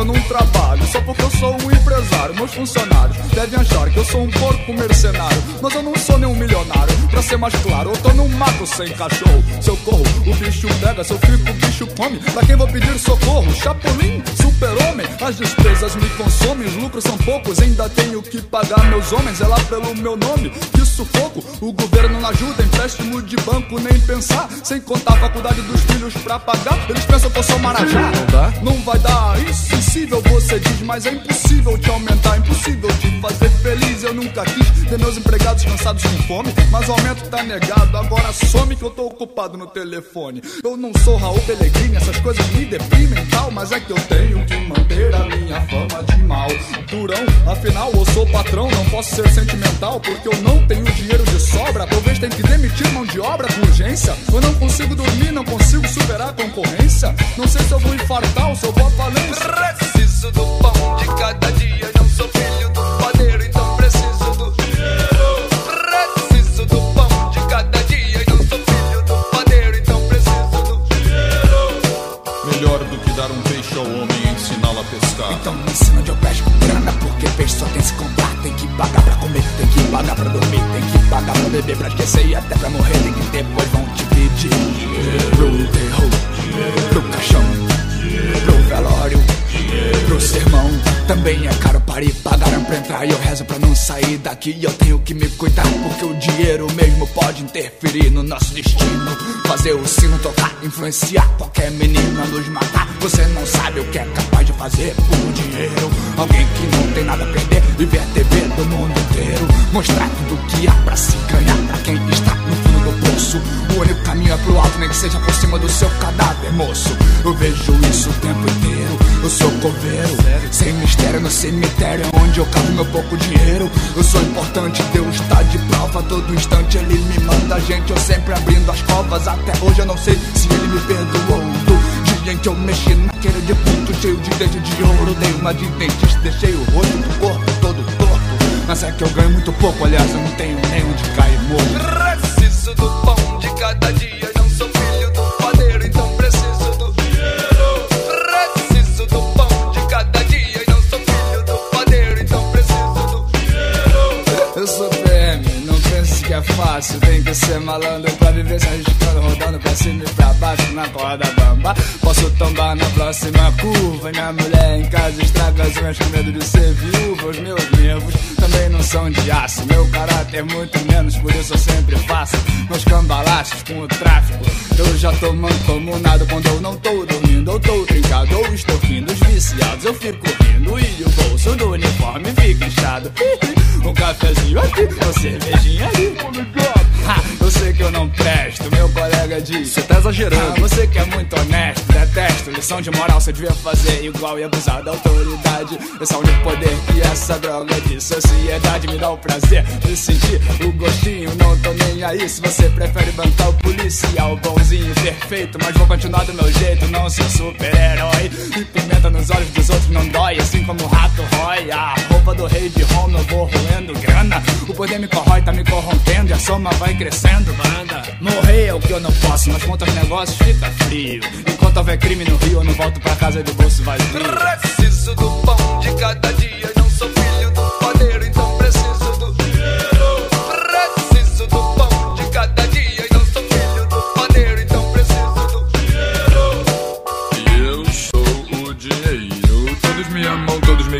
Eu não trabalho. Só porque eu sou um empresário Meus funcionários devem achar que eu sou um porco mercenário. Mas eu não sou nenhum milionário Ser mais claro, eu tô num mato sem cachorro. Se eu corro, o bicho pega. Se eu fico, o bicho come. Pra quem vou pedir socorro? Chapolin, super-homem. As despesas me consomem, os lucros são poucos. Ainda tenho que pagar meus homens. É lá pelo meu nome, que sufoco. O governo não ajuda, empréstimo de banco Nem pensar, sem contar a faculdade dos filhos pra pagar. Eles pensam que eu sou marajá. Não vai dar, insensível você diz Mas é impossível te aumentar, impossível te fazer feliz. Eu nunca quis ter meus empregados cansados com fome Mas o aumento tá negado, agora some que eu tô ocupado no telefone. Eu não sou Raul Pellegrini, essas coisas me deprimem tal Mas é que eu tenho que manter a minha fama de mal. Durão, afinal eu sou patrão, não posso ser sentimental Porque eu não tenho dinheiro de sobra. Talvez tenha que demitir mão de obra com urgência. Eu não consigo dormir, não consigo superar a concorrência. Não sei se eu vou infartar ou se eu vou falência. Preciso do pão de cada dia Não sou filho do dormir Tem que pagar pra beber, pra esquecer e até pra morrer. Tem que depois vão te pedir. Pro enterro, pro caixão Pro velório, sermão. Também é caro para ir Pagaram pra entrar e eu rezo pra não sair daqui. Eu tenho que me cuidar porque o dinheiro mesmo pode interferir no nosso destino. Fazer o sino tocar, influenciar qualquer menino a nos matar. Você não sabe o que é capaz de fazer por dinheiro. Alguém que não tem nada a perder e ver a TV do mundo inteiro. Mostrar tudo que há pra se ganhar pra quem está no fundo do poço. O único caminho é pro alto, nem que seja por cima do seu cadáver, moço. Eu vejo isso o tempo inteiro Eu sou coveiro, sem mistério no cemitério Onde eu cavo meu pouco dinheiro. Eu sou importante, Deus tá de prova Todo instante ele me manda. Gente Eu sempre abrindo as covas Até hoje eu não sei se ele me perdoou. Do dia em que eu mexi naquele defunto Cheio de dente de ouro Dei uma de dentista, deixei o rosto do corpo todo torto. Mas é que eu ganho muito pouco Aliás, eu não tenho nem onde cair morto. Preciso do pão de cada dia fácil Tem que ser malandro pra viver se arriscando Rodando pra cima e pra baixo na corda bamba Posso tombar na próxima curva Minha mulher em casa estraga as unhas com medo de ser viúva Os meus nervos também não são de aço Meu caráter muito menos, por isso eu sempre faço Meus cambalaches com o tráfico Eu já tô mancomunado quando eu não tô dormindo Eu tô trincado ou estou rindo Os viciados eu fico rindo e o bolso do uniforme fica inchado. Um cafezinho aqui, uma cervejinha ali. Ha, eu sei que eu não presto, meu colega diz. Você tá exagerando. Ah, você que é muito honesto, Lição de moral você devia fazer igual e abusar da autoridade. Esse é o único poder que essa droga de sociedade me dá o prazer de sentir o gostinho. Não tô nem aí se você prefere bancar o policial bonzinho perfeito. Mas vou continuar do meu jeito, não sou super-herói. E pimenta nos olhos dos outros não dói, assim como o rato rói. A roupa do rei de Roma eu vou roendo grana. O poder me corrói, tá me corrompendo e a soma vai crescendo, banda. Morrer é o que eu não posso, mas quanto aos negócios fica frio. Enquanto houver crime no Rio, eu não volto pra casa de bolso vazio. Preciso do pão de cada dia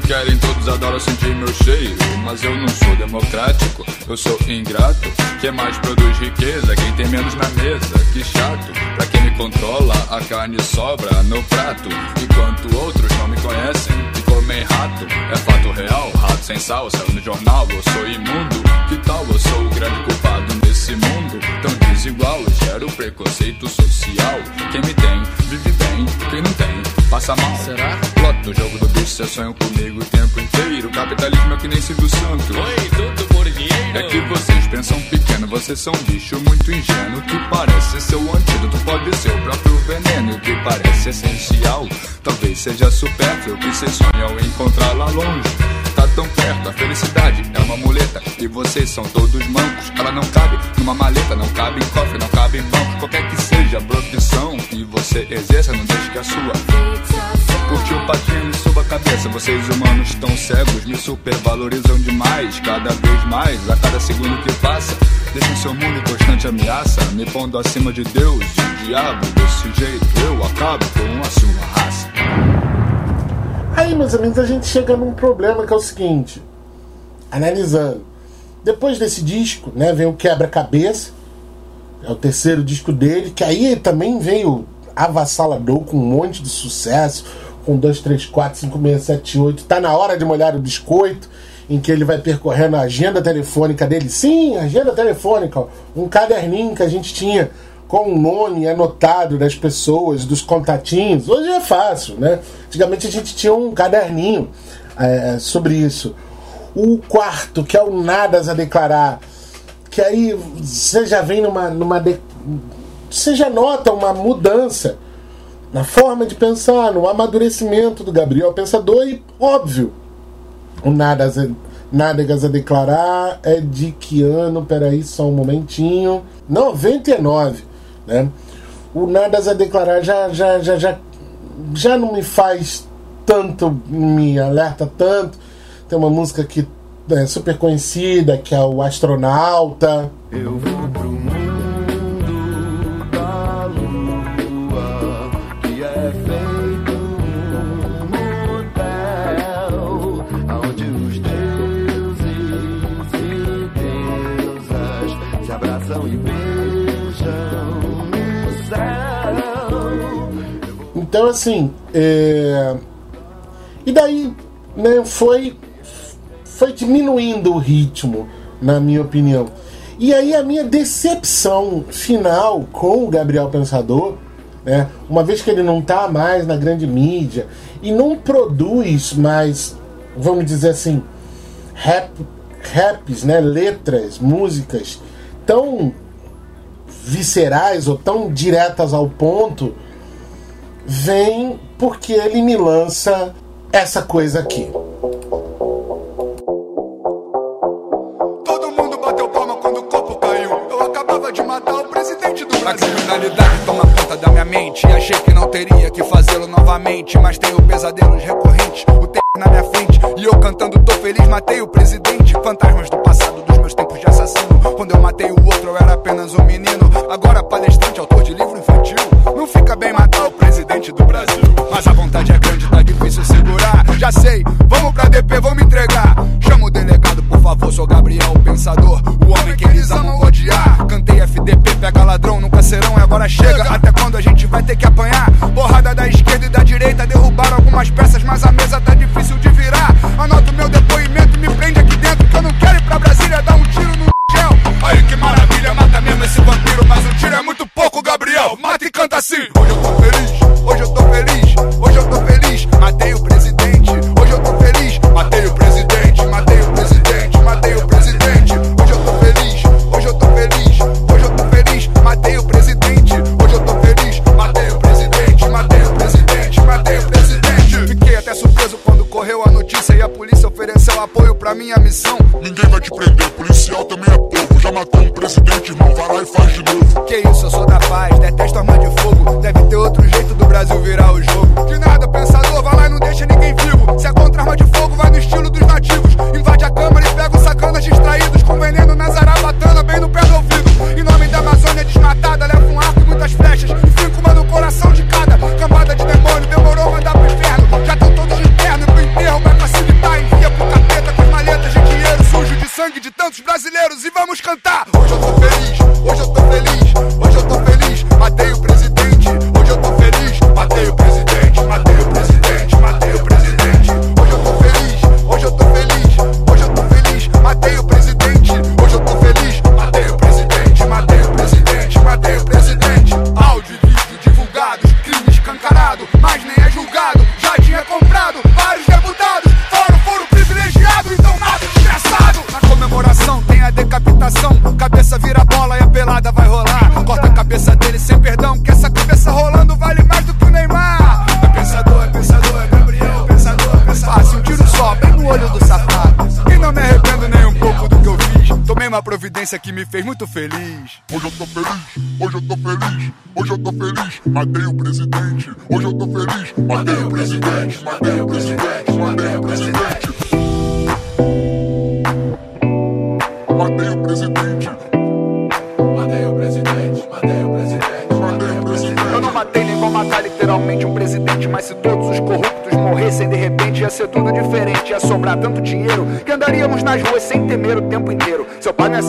querem, todos adoram sentir meu cheiro. Mas eu não sou democrático, eu sou ingrato. Quem mais produz riqueza, quem tem menos na mesa. Que chato, pra quem me controla, a carne sobra no prato. Enquanto outros não me conhecem e comem rato. É fato real, rato sem sal, saiu no jornal. Eu sou imundo, que tal eu sou o grande culpado nesse mundo tão desigual? Eu gero preconceito social. Quem me tem, vive bem, quem não tem, passa mal. Será? Plot o jogo do bicho, cê sonha comigo o tempo inteiro. Capitalismo é que nem Silvio Santo. Oi, tudo por dinheiro. É que vocês pensam pequeno, vocês são um bicho muito ingênuo. Que parece ser o antídoto, pode ser o próprio veneno. Que parece essencial, talvez seja supérfluo. Que vocês sonham encontrar lá longe. Tão perto, a felicidade é uma muleta. E vocês são todos mancos. Ela não cabe numa maleta, não cabe em cofre, não cabe em banco. Qualquer que seja a profissão que você exerça, não deixe que a sua Curtiu o patinho e suba a cabeça. Vocês humanos tão cegos, me supervalorizam demais. Cada vez mais, a cada segundo que passa. Deixam seu mundo em constante ameaça. Me pondo acima de Deus e o diabo. Desse jeito eu acabo com a sua raça. Aí, meus amigos, a gente chega num problema que é o seguinte: analisando. Depois desse disco, né, vem o Quebra-Cabeça, é o terceiro disco dele, que aí também veio avassalador com um monte de sucesso, com 2, 3, 4, 5, 6, 7, 8. Tá na hora de molhar o biscoito, em que ele vai percorrendo a agenda telefônica dele. Sim, agenda telefônica, um caderninho que a gente tinha com o nome anotado das pessoas, dos contatinhos. Hoje é fácil, né? Antigamente a gente tinha um caderninho é, sobre isso. O quarto, que é o Nadas a Declarar, que aí você já vem numa. numa de... Você já nota uma mudança na forma de pensar, no amadurecimento do Gabriel Pensador e, óbvio, o Nadas a, Nádegas a Declarar é de que ano? Peraí, só um momentinho. 99, né? O Nadas a Declarar já, já, já, já, já não me faz tanto, me alerta tanto. Tem uma música que é super conhecida, que é o Astronauta. Eu vou pro Então, assim, é... e daí, né, foi, foi diminuindo o ritmo, na minha opinião. E aí a minha decepção final com o Gabriel Pensador, né, uma vez que ele não tá mais na grande mídia e não produz mais, vamos dizer assim, rap, raps, né, letras, músicas tão viscerais ou tão diretas ao ponto, vem porque ele me lança essa coisa aqui. Todo mundo bateu palma quando o corpo caiu. Eu acabava de matar o presidente do Brasil. A criminalidade toma conta da minha mente. Achei que não teria que fazê-lo novamente. Mas tenho pesadelos recorrentes. O tempo na minha frente. E eu cantando, tô feliz, matei o presidente. Fantasmas do passado, dos meus tempos de assassino. Quando eu matei o gente vai ter que apanhar?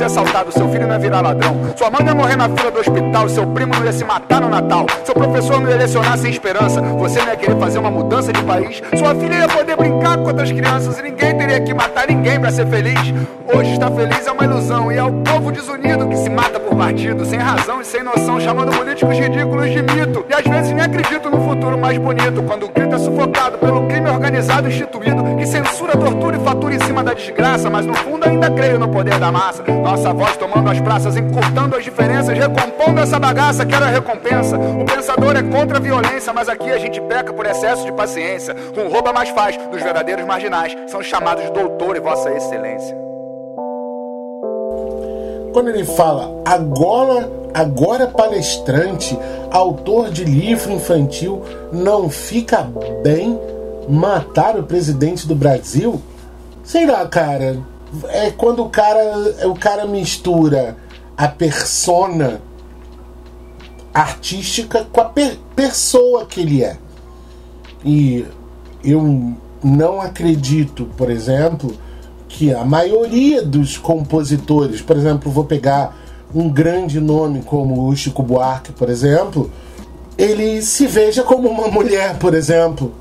Assaltado, seu filho não ia virar ladrão. Sua mãe não ia morrer na fila do hospital, seu primo não ia se matar no Natal. Seu professor não ia lecionar sem esperança. Você não ia querer fazer uma mudança de país. Sua filha ia poder brincar com outras crianças e ninguém teria que matar ninguém pra ser feliz. Hoje estar feliz é uma ilusão e é o povo desunido que se mata por partido, sem razão e sem noção, chamando políticos ridículos de mito. E às vezes nem acredito no futuro mais bonito, quando o grito é pelo crime organizado instituído, que censura, tortura e fatura em cima da desgraça, mas no fundo ainda creio no poder da massa. Nossa voz tomando as praças, encurtando as diferenças, recompondo essa bagaça, quero a recompensa. O pensador é contra a violência, mas aqui a gente peca por excesso de paciência. Com rouba mais faz, dos verdadeiros marginais, são chamados doutor e vossa excelência. Quando ele fala agora, agora palestrante, autor de livro infantil, não fica bem matar o presidente do Brasil? Sei lá, cara. É quando o cara, o cara mistura a persona artística com a per pessoa que ele é. E eu não acredito, por exemplo, que a maioria dos compositores, por exemplo, vou pegar um grande nome como o Chico Buarque, por exemplo, ele se veja como uma mulher, por exemplo,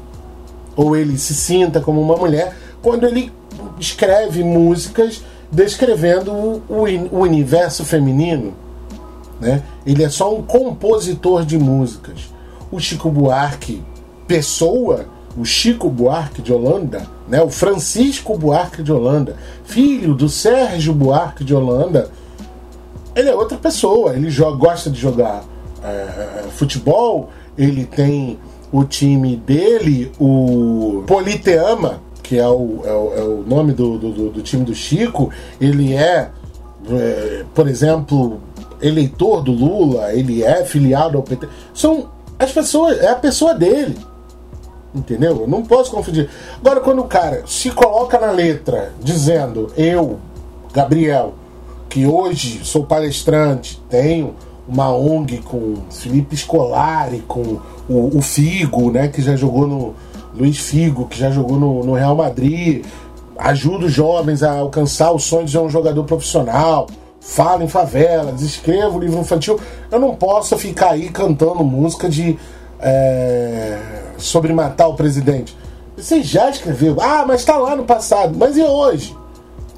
ou ele se sinta como uma mulher quando ele escreve músicas descrevendo o, o universo feminino. Né? Ele é só um compositor de músicas. O Chico Buarque, pessoa, o Chico Buarque de Holanda, né? o Francisco Buarque de Holanda, filho do Sérgio Buarque de Holanda, ele é outra pessoa. Ele joga, gosta de jogar é, futebol, ele tem o time dele, o Politeama, que é o, é o, é o nome do, do, do, time do Chico, ele é, é, por exemplo, eleitor do Lula, ele é filiado ao PT. São as pessoas, é a pessoa dele. Entendeu? Eu não posso confundir. Agora, quando o cara se coloca na letra dizendo, eu, Gabriel, que hoje sou palestrante, tenho uma ONG com Felipe Scolari, com o, o Figo, né, que já jogou no. Luiz Figo, que já jogou no, no Real Madrid, ajuda os jovens a alcançar o sonho de ser um jogador profissional, fala em favelas, escrevo livro infantil. Eu não posso ficar aí cantando música de. É, sobre matar o presidente. Você já escreveu, ah, mas está lá no passado. Mas e hoje?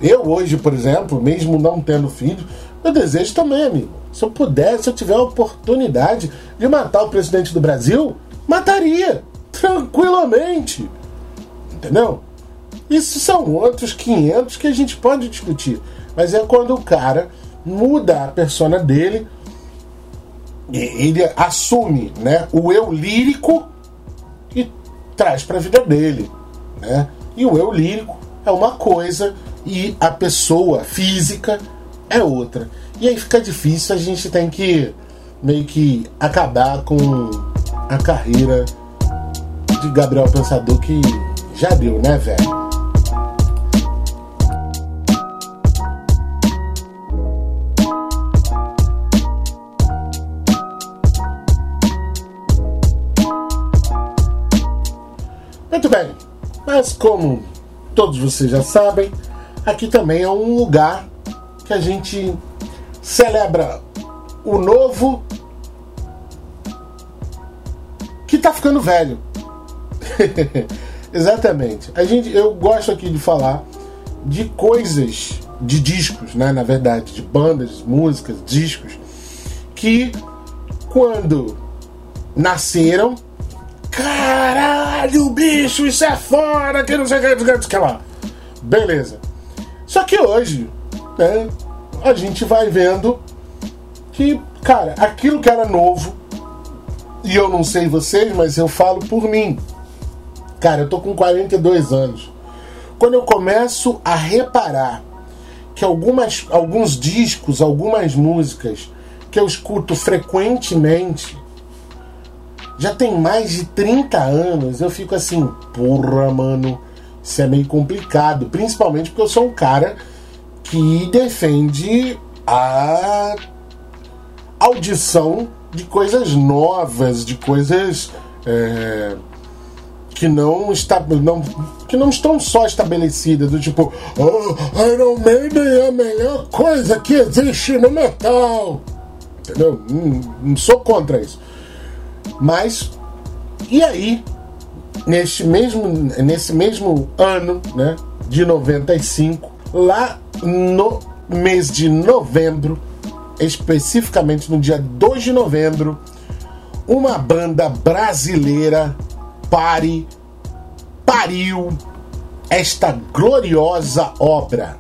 Eu hoje, por exemplo, mesmo não tendo filho, meu desejo também, amigo, Se eu pudesse, se eu tiver a oportunidade de matar o presidente do Brasil, mataria. Tranquilamente. Entendeu? Isso são outros 500 que a gente pode discutir. Mas é quando o cara muda a persona dele, ele assume né, o eu lírico e traz para a vida dele. Né? E o eu lírico é uma coisa e a pessoa física é outra. E aí fica difícil, a gente tem que meio que acabar com a carreira de Gabriel Pensador que já deu, né, velho? Muito bem, mas como todos vocês já sabem, aqui também é um lugar que a gente celebra o novo que tá ficando velho. Exatamente. A gente, eu gosto aqui de falar de coisas, de discos, né, na verdade, de bandas, músicas, discos que quando nasceram, caralho, bicho, isso é fora, que não sei o que, que lá. Beleza. Só que hoje, né, a gente vai vendo que, cara, aquilo que era novo, e eu não sei vocês, mas eu falo por mim. Cara, eu tô com 42 anos. Quando eu começo a reparar que algumas, alguns discos, algumas músicas que eu escuto frequentemente já tem mais de 30 anos, eu fico assim, porra, mano, isso é meio complicado. Principalmente porque eu sou um cara que defende a audição de coisas novas, de coisas é, que não está não, que não estão só estabelecidas do tipo oh, Iron Maiden é a melhor coisa que existe no metal. Entendeu? Não, não sou contra isso mas e aí neste mesmo nesse mesmo ano né de 95 lá no mês de novembro especificamente no dia 2 de novembro uma banda brasileira pare, pariu esta gloriosa obra.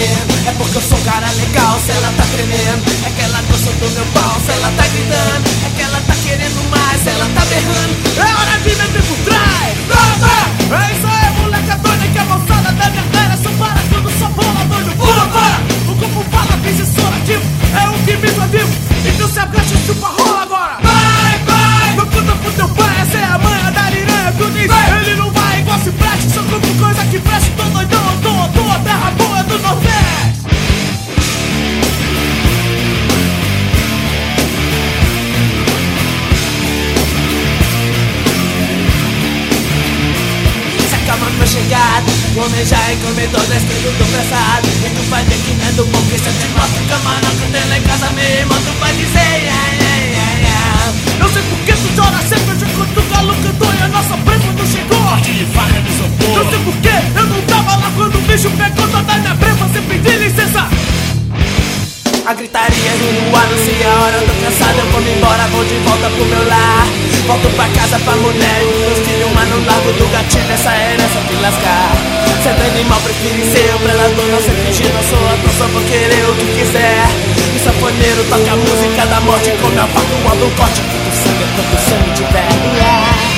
Ela gemendo, é porque eu sou um cara legal. Se ela tá tremendo, é que ela gosta do meu pau. Se ela tá gritando, é que ela tá querendo mais. Se ela tá berrando, é hora de meter por trás. Toma! É isso aí, moleque doida que a moçada da minha terra só para tudo, só bola doido. Pula, para! O corpo fala, visor ativo, é o que me ativo. Então se agacha e chupa rola agora. Vai, vai! Meu puta pro teu pai, essa é a manha da liranha do Nick. Ele não vai igual se preste, só compro coisa que preste. Tô doidão, tô, tô, a terra O homem já comedor deste do pressado. E tu vai ver que não é do bom que cê tem mostra camarão que tem lá em casa mesmo. Tu vai dizer, yeah, yeah, yeah, yeah. Eu sei por que tu chora sempre de quando o galo cantou E a nossa prima não chegou. Morte de faca de isopor Eu sei por que eu não tava lá quando o bicho pegou toda a minha prima Sem pedir licença a gritaria no ar, sei a hora, eu tô cansado, eu vou me embora, vou de volta pro meu lar. Volto pra casa pra mulher e meus filhos, mas não largo do gatilho, essa herança que lascar. Sendo animal, prefiro ser o predador, não ser fingir, não sou ator, só vou querer o que quiser. E sanfoneiro toca a música da morte, come a faca, o um corte, quanto sangue, quanto sangue tiver yeah.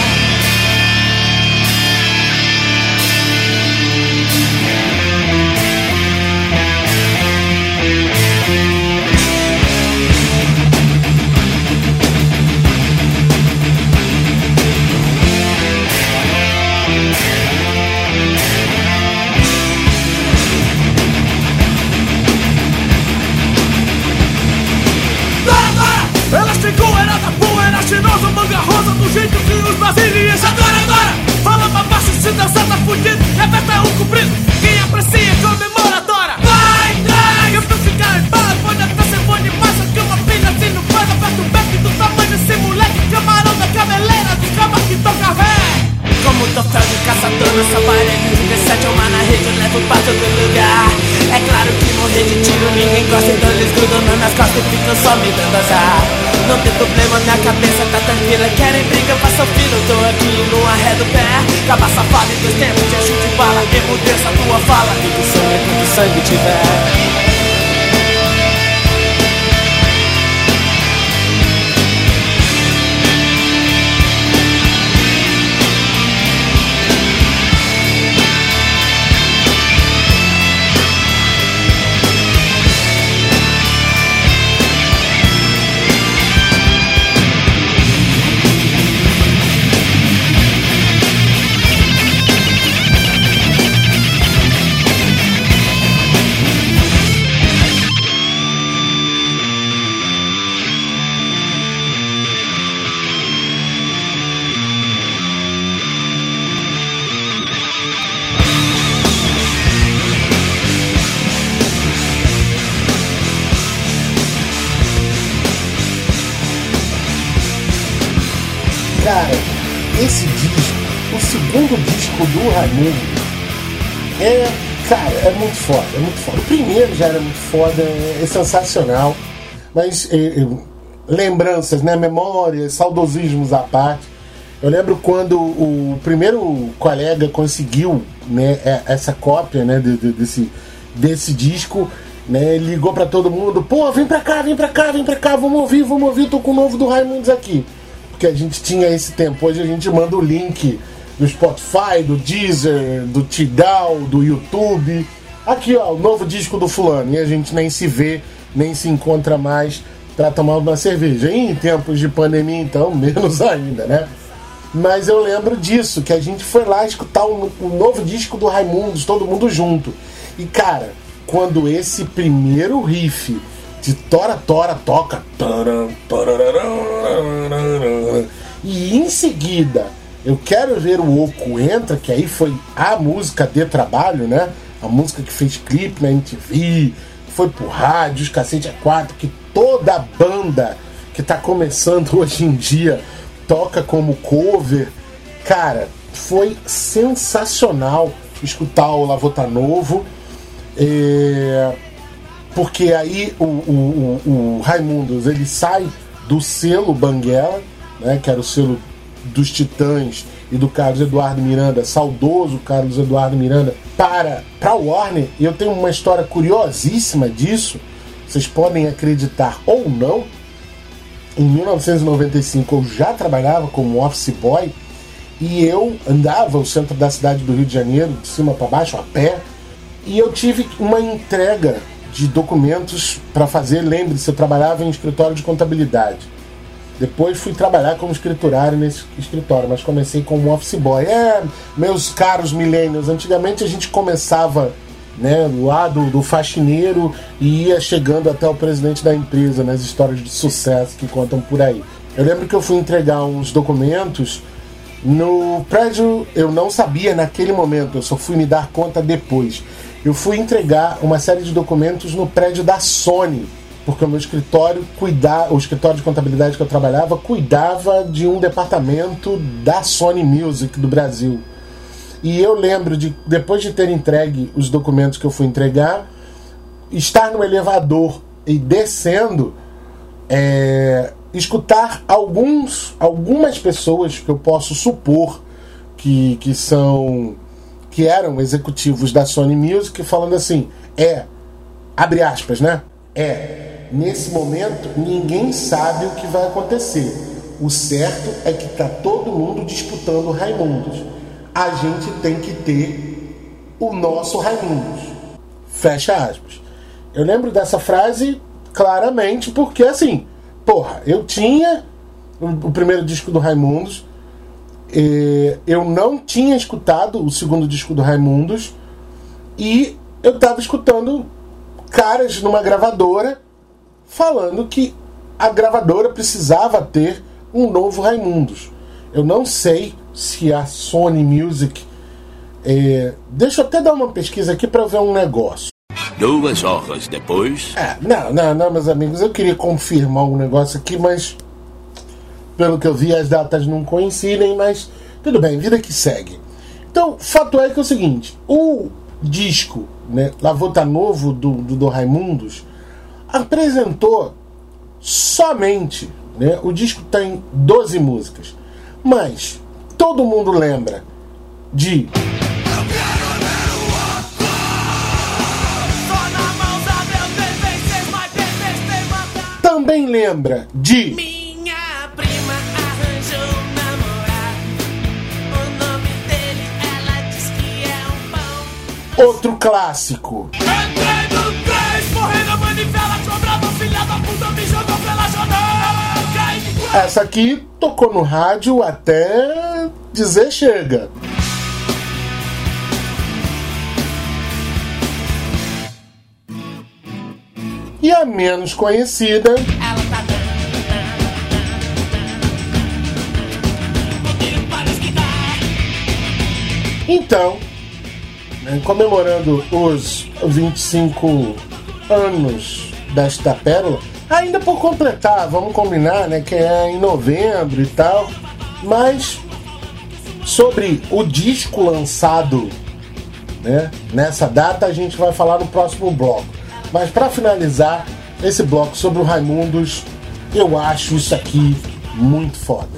Não tem problema, minha cabeça tá tranquila. Querem briga, faça fila, eu tô aqui no arredo pé. Caba safado em dois tempos, de chute de bala Emudeça a tua fala, e que sangue quando sangue tiver é, cara, é muito foda, é muito foda. O primeiro já era muito foda, é, é sensacional, mas é, é, lembranças, né, memórias, saudosismos à parte. Eu lembro quando o primeiro colega conseguiu né, é, essa cópia né, de- de- desse, desse disco, né, ligou pra todo mundo: pô, vem pra cá, vem pra cá, vem pra cá, vamos ouvir, vamos ouvir, tô com o novo do Raimundos aqui. Porque a gente tinha esse tempo, hoje a gente manda o link do Spotify, do Deezer, do Tidal, do YouTube. Aqui, ó, o novo disco do fulano. E a gente nem se vê, nem se encontra mais para tomar uma cerveja. E em tempos de pandemia, então, menos ainda, né? Mas eu lembro disso, que a gente foi lá escutar o novo disco do Raimundos, todo mundo junto. E cara, quando esse primeiro riff de Tora Tora toca. E em seguida eu quero ver o Oco entra, que aí foi a música de trabalho, né? A música que fez clipe na MTV, foi pro rádio, os cacete a quatro, que toda banda que tá começando hoje em dia toca como cover. Cara, foi sensacional escutar o Lavota Novo. É, porque aí o, o, o, o Raimundos ele sai do selo Banguela, né, que era o selo dos Titãs e do Carlos Eduardo Miranda, saudoso Carlos Eduardo Miranda, para para Warner. E eu tenho uma história curiosíssima disso. Vocês podem acreditar ou não. Em 1995 eu já trabalhava como office boy e eu andava o centro da cidade do Rio de Janeiro, de cima para baixo, a pé, e eu tive uma entrega de documentos para fazer. Lembre-se, eu trabalhava em escritório de contabilidade. Depois fui trabalhar como escriturário nesse escritório, mas comecei como office boy. É, meus caros milênios, antigamente a gente começava né, lá do, do faxineiro e ia chegando até o presidente da empresa, nas histórias de sucesso que contam por aí. Eu lembro que eu fui entregar uns documentos no prédio, eu não sabia naquele momento, eu só fui me dar conta depois. Eu fui entregar uma série de documentos no prédio da Sony, porque o meu escritório cuidava, o escritório de contabilidade que eu trabalhava cuidava de um departamento da Sony Music do Brasil. E eu lembro de, depois de ter entregue os documentos que eu fui entregar, estar no elevador e descendo, é, escutar alguns, algumas pessoas que eu posso supor que, que são que eram executivos da Sony Music falando assim, é, abre aspas, né? É, nesse momento ninguém sabe o que vai acontecer. O certo é que tá todo mundo disputando Raimundos. A gente tem que ter o nosso Raimundos. Fecha aspas. Eu lembro dessa frase claramente porque assim, porra, eu tinha o, primeiro disco do Raimundos eu não tinha escutado o segundo disco do Raimundos e eu estava escutando caras numa gravadora falando que a gravadora precisava ter um novo Raimundos. Eu não sei se a Sony Music. é, deixa eu até dar uma pesquisa aqui para ver um negócio. Duas horas depois. É, não, não, não, meus amigos, eu queria confirmar um negócio aqui, mas pelo que eu vi as datas não coincidem, mas tudo bem, vida que segue. Então, fato é que é o seguinte, o disco, né, Lavota Novo do, do, do Raimundos, apresentou somente, né, o disco tem 12 músicas, mas todo mundo lembra de também lembra de outro clássico. Entrei no três, morri na manivela, cobrava filha da puta, me jogou pela janela. Essa aqui tocou no rádio até dizer chega. E a menos conhecida. Então, né, comemorando os 25 anos desta pérola, ainda por completar, vamos combinar, né, que é em novembro e tal, mas sobre o disco lançado né, nessa data a gente vai falar no próximo bloco. Mas para finalizar esse bloco sobre o Raimundos, eu acho isso aqui muito foda.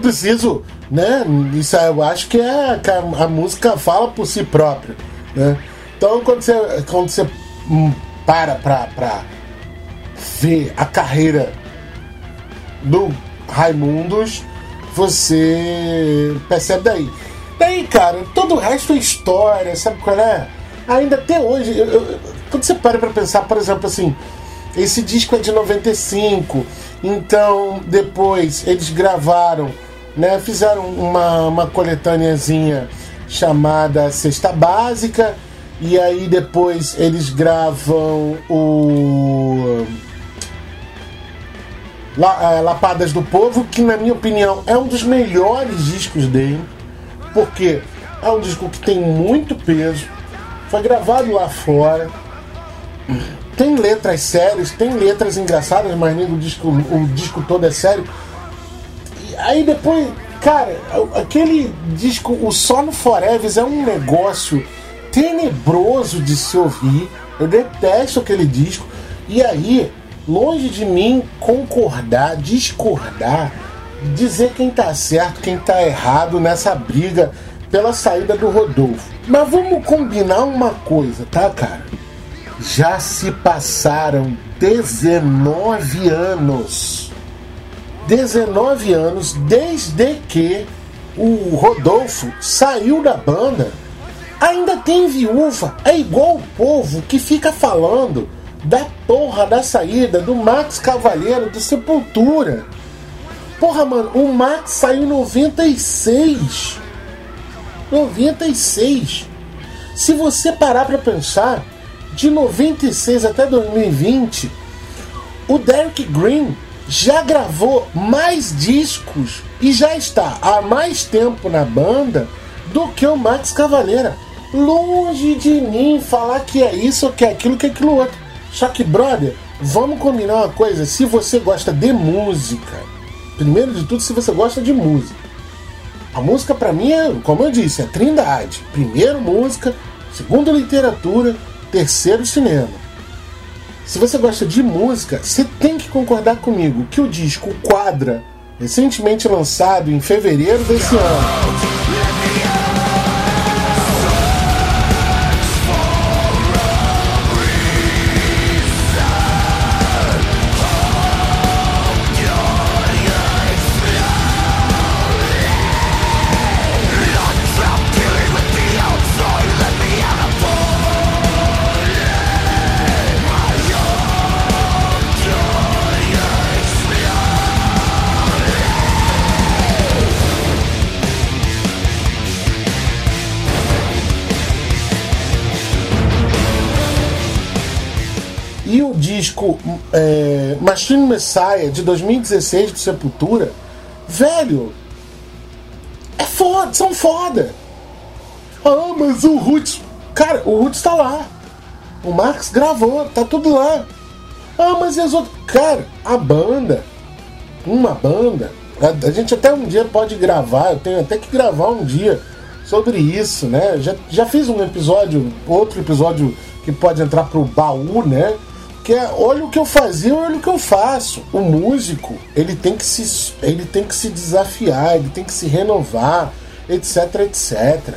Preciso, né? Isso eu acho que, é, que a, a música fala por si própria, né? Então quando você, quando você hum, para pra, pra ver a carreira do Raimundos, você percebe daí. Daí, cara, todo o resto é história, sabe qual é? Ainda até hoje, eu- eu- quando você para pra pensar, por exemplo, assim, esse disco é de 95, então depois eles gravaram, né, fizeram uma, uma coletâneazinha chamada Cesta Básica, e aí depois eles gravam o eh, Lapadas do Povo, que na minha opinião é um dos melhores discos dele, porque é um disco que tem muito peso, foi gravado lá fora, tem letras sérias, tem letras engraçadas, mas nem o disco, o disco todo é sério. Aí depois, cara, aquele disco, o Solo Forever é um negócio tenebroso de se ouvir. Eu detesto aquele disco. E aí, longe de mim concordar, discordar, dizer quem tá certo, quem tá errado nessa briga pela saída do Rodolfo. Mas vamos combinar uma coisa, tá, cara? Já se passaram 19 anos. 19 anos desde que o Rodolfo saiu da banda. Ainda tem viúva. É igual o povo que fica falando da porra da saída do Max Cavalheiro do Sepultura. Porra, mano, o Max saiu em 96. 96. Se você parar pra pensar, de 96 até 2020, o Derek Green já gravou mais discos e já está há mais tempo na banda do que o Max Cavaleira. Longe de mim falar que é isso, ou que é aquilo, que é aquilo outro. Só que, brother, vamos combinar uma coisa. Se você gosta de música, primeiro de tudo, se você gosta de música. A música pra mim é, como eu disse, é trindade. Primeiro música, segundo literatura, terceiro cinema. Se você gosta de música, você tem concordar comigo que o disco Quadra, recentemente lançado em fevereiro desse ano, Machine Messiah de 2016 do Sepultura, velho, é foda, são foda. Ah, mas o Roots, cara, o Roots tá lá. O Marx gravou, tá tudo lá. Ah, mas e as outras? Cara, a banda, uma banda, a, a gente até um dia pode gravar, eu tenho até que gravar um dia sobre isso, né? Já, já fiz um episódio, outro episódio que pode entrar pro baú, né? Que é, olha o que eu fazia, olha o que eu faço. O músico, ele tem que se, ele tem que se desafiar, ele tem que se renovar, etc, etc.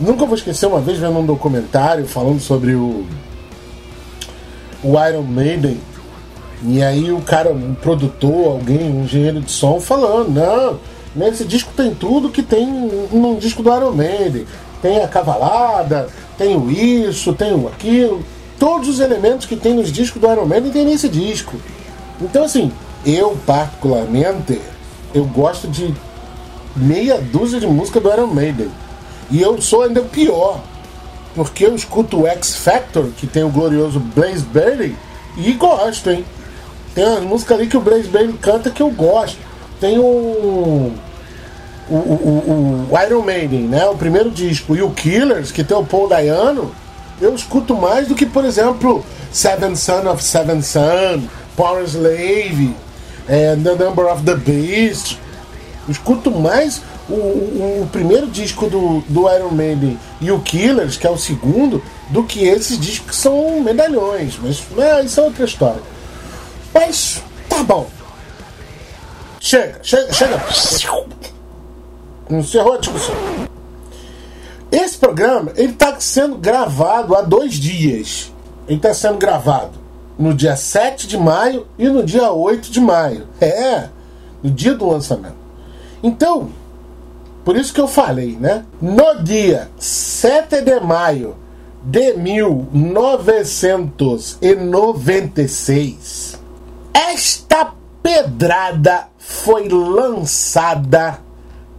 Nunca vou esquecer uma vez vendo um documentário falando sobre o o Iron Maiden e aí o cara, um produtor, alguém, um engenheiro de som falando, não, nesse disco tem tudo que tem num disco do Iron Maiden. Tem a cavalada, tem o isso, tem o aquilo. Todos os elementos que tem nos discos do Iron Maiden tem nesse disco. Então assim, eu particularmente, eu gosto de meia dúzia de música do Iron Maiden. E eu sou ainda pior, porque eu escuto o X Factor, que tem o glorioso Blaze Bailey, e gosto, hein? Tem umas músicas ali que o Blaze Bailey canta que eu gosto. Tem o, o, o, o, Iron Maiden, né? O primeiro disco, e o Killers, que tem o Paul Dayano, eu escuto mais do que, por exemplo, Seven Son of Seven Son, Power Slave, é, The Number of the Beast. Eu escuto mais o, o, o primeiro disco do, do Iron Maiden e o Killers, que é o segundo, do que esses discos que são medalhões, mas né, isso é outra história. Mas tá bom. Chega, chega, chega. Encerrou a discussão. Esse programa ele está sendo gravado há dois dias. Ele está sendo gravado no dia 7 de maio e no dia 8 de maio. É, no dia do lançamento. Então, por isso que eu falei, né? No dia 7 de maio de 1996, esta pedrada foi lançada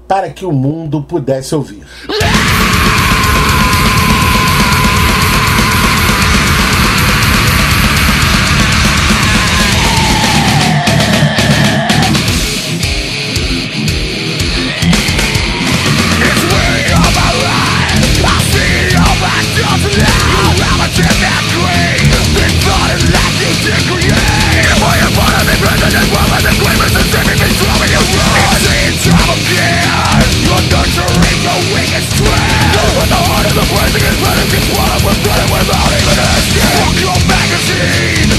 para que o mundo pudesse ouvir. Everything is better, just what I'm without even asking Fuck your magazine.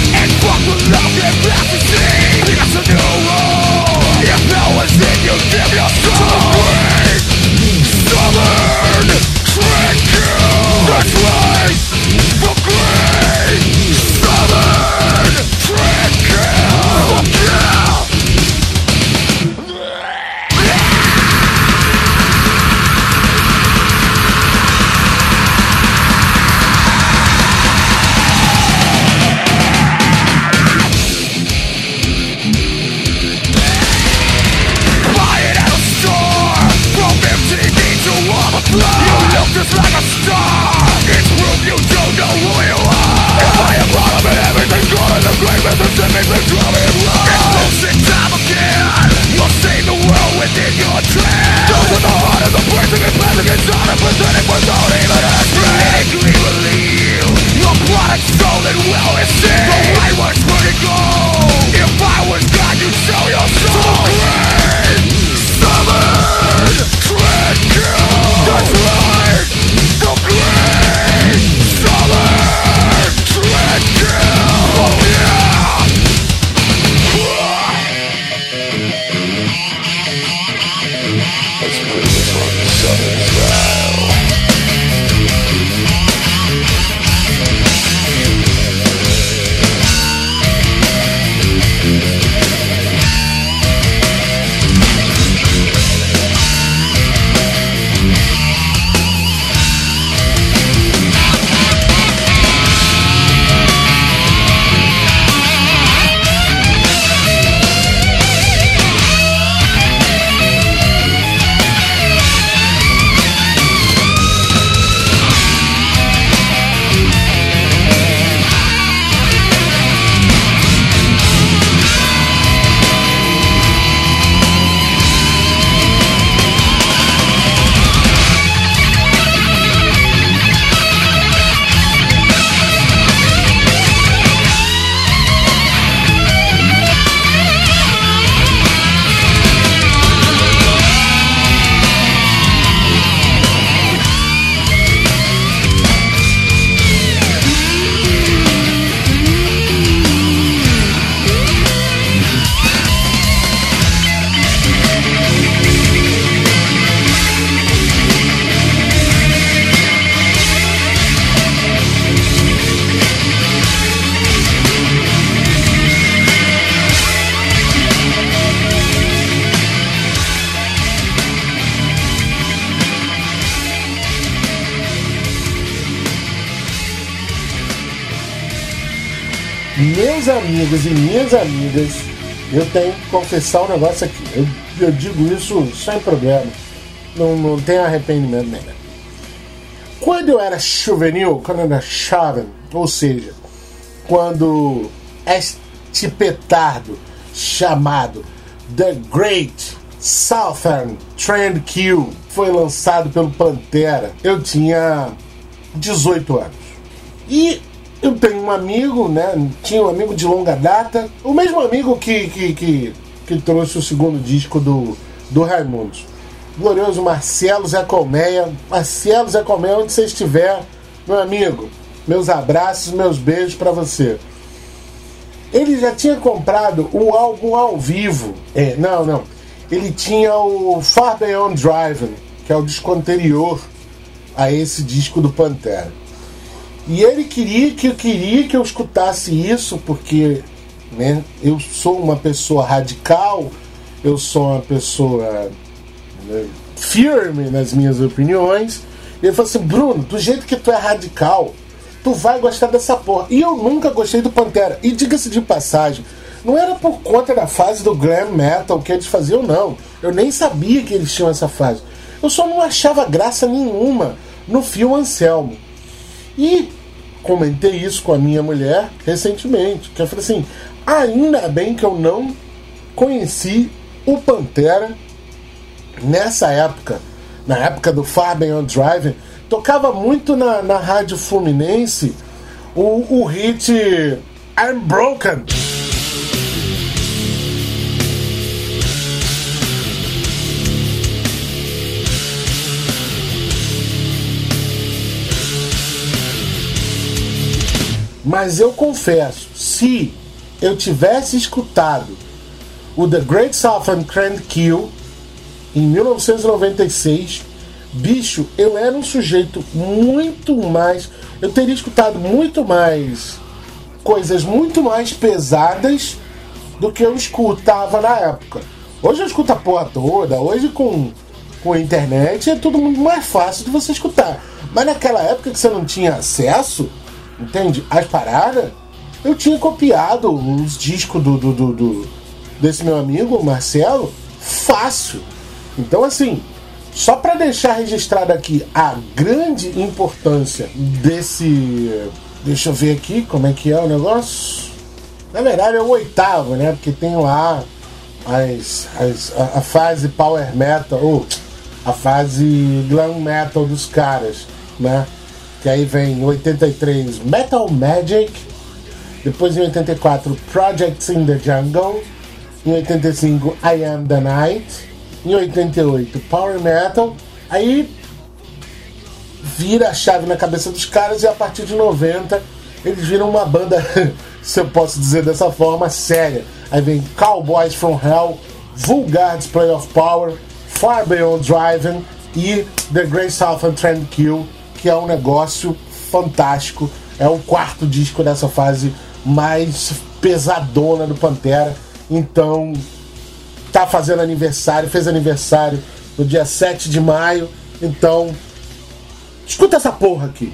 Minhas amigas, eu tenho que confessar um negócio aqui. Eu, eu digo isso sem problema. Não, não tenho arrependimento nem nada. Quando eu era juvenil, quando eu era jovem, ou seja, quando este petardo chamado The Great Southern Trend Q foi lançado pelo Pantera, eu tinha 18 anos. E eu tenho um amigo, né? Tinha um amigo de longa data, o mesmo amigo que, que, que, que trouxe o segundo disco do, do Raimundos. Glorioso Marcelo Zé Colmeia. Marcelo Zé Colmeia, onde você estiver, meu amigo, meus abraços, meus beijos para você. Ele já tinha comprado o álbum ao vivo. É, não, não. Ele tinha o Far Beyond Driving, que é o disco anterior a esse disco do Pantera. E ele queria que eu queria que eu escutasse isso, porque né, eu sou uma pessoa radical, eu sou uma pessoa né, firme nas minhas opiniões. E ele falou assim, Bruno, do jeito que tu é radical, tu vai gostar dessa porra. E eu nunca gostei do Pantera. E diga-se de passagem, não era por conta da fase do glam metal que eles faziam, não. Eu nem sabia que eles tinham essa fase. Eu só não achava graça nenhuma no Fio Anselmo. E comentei isso com a minha mulher recentemente. Que eu falei assim: ainda bem que eu não conheci o Pantera nessa época. Na época do Far Beyond Driving, tocava muito na, na rádio Fluminense o, o hit I'm Broken. Mas eu confesso, se eu tivesse escutado o The Great Southern Grand Kill em 1996, bicho, eu era um sujeito muito mais. Eu teria escutado muito mais coisas muito mais pesadas do que eu escutava na época. Hoje eu escuto a porra toda, hoje com, com a internet é tudo muito mais fácil de você escutar. Mas naquela época que você não tinha acesso, entende? As paradas, eu tinha copiado os discos do, do, do, do desse meu amigo, Marcelo, fácil. Então, assim, só para deixar registrado aqui a grande importância desse. Deixa eu ver aqui como é que é o negócio. Na verdade é o oitavo, né? Porque tem lá as, as, a, a fase Power Metal, ou a fase Glam Metal dos caras, né? Que aí vem em 83 Metal Magic, depois em 84 Projects in the Jungle, em 85 I Am the Night, em 88 Power Metal, aí vira a chave na cabeça dos caras e a partir de 90 eles viram uma banda, se eu posso dizer dessa forma, séria. Aí vem Cowboys from Hell, Vulgar Display of Power, Far Beyond Driving e The Great Southern Trend Kill, que é um negócio fantástico. É o quarto disco dessa fase mais pesadona do Pantera. Então, tá fazendo aniversário, fez aniversário no dia 7 de maio. Então, escuta essa porra aqui.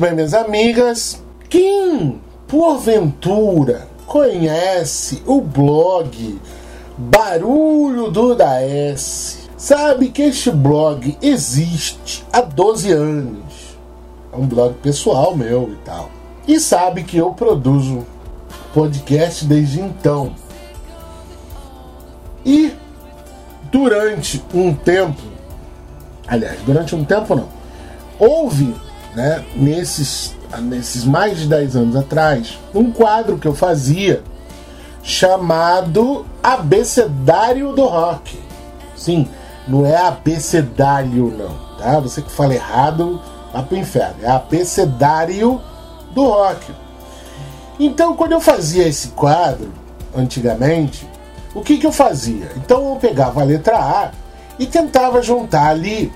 Muito bem, minhas amigas. Quem, porventura, conhece o blog Barulho do Daes, sabe que este blog existe há 12 anos. É um blog pessoal meu e tal. E sabe que eu produzo podcast desde então. E durante um tempo, aliás, durante um tempo não, houve, né, nesses, nesses mais de 10 anos atrás, um quadro que eu fazia chamado Abecedário do Rock. Sim, não é abecedário não, tá? Você que fala errado, vá pro inferno. É abecedário do rock. Então, quando eu fazia esse quadro, antigamente, o que, que eu fazia? Então eu pegava a letra A e tentava juntar ali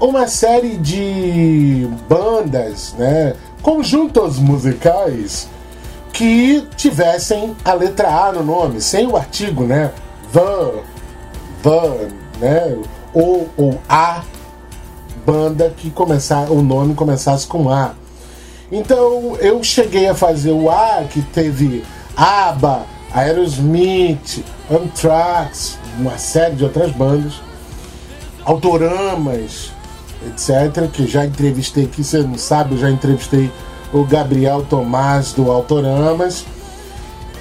uma série de bandas, né, conjuntos musicais que tivessem a letra A no nome, sem o artigo, né? Van, Van, né? Ou, ou A banda que começar, o nome começasse com A. Então eu cheguei a fazer o A, que teve ABBA, Aerosmith, Anthrax, uma série de outras bandas, Autoramas, etc. Que já entrevistei aqui, você não sabe, eu já entrevistei o Gabriel Tomás do Autoramas.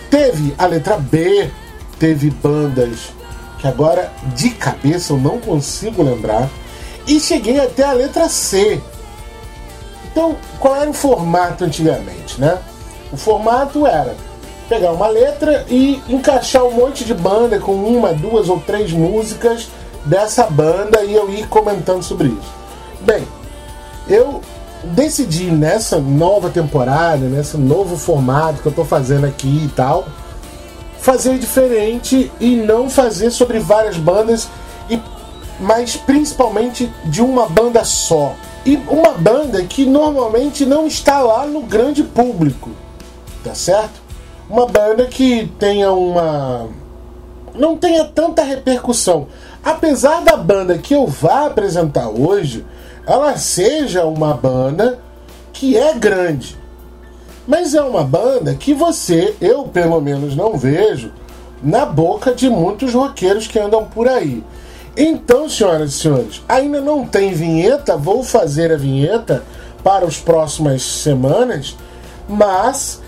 Teve a letra B, teve bandas que agora de cabeça eu não consigo lembrar. E cheguei até a letra C. Então, qual era o formato antigamente, né? O formato era pegar uma letra e encaixar um monte de banda com uma, duas ou três músicas dessa banda e eu ir comentando sobre isso. Bem, eu decidi nessa nova temporada, nesse novo formato que eu tô fazendo aqui e tal, fazer diferente e não fazer sobre várias bandas, e, mas principalmente de uma banda só. E uma banda que normalmente não está lá no grande público, tá certo? Uma banda que tenha uma. não tenha tanta repercussão. Apesar da banda que eu vá apresentar hoje, ela seja uma banda que é grande. Mas é uma banda que você, eu pelo menos não vejo, na boca de muitos roqueiros que andam por aí. Então, senhoras e senhores, ainda não tem vinheta, vou fazer a vinheta para as próximas semanas, mas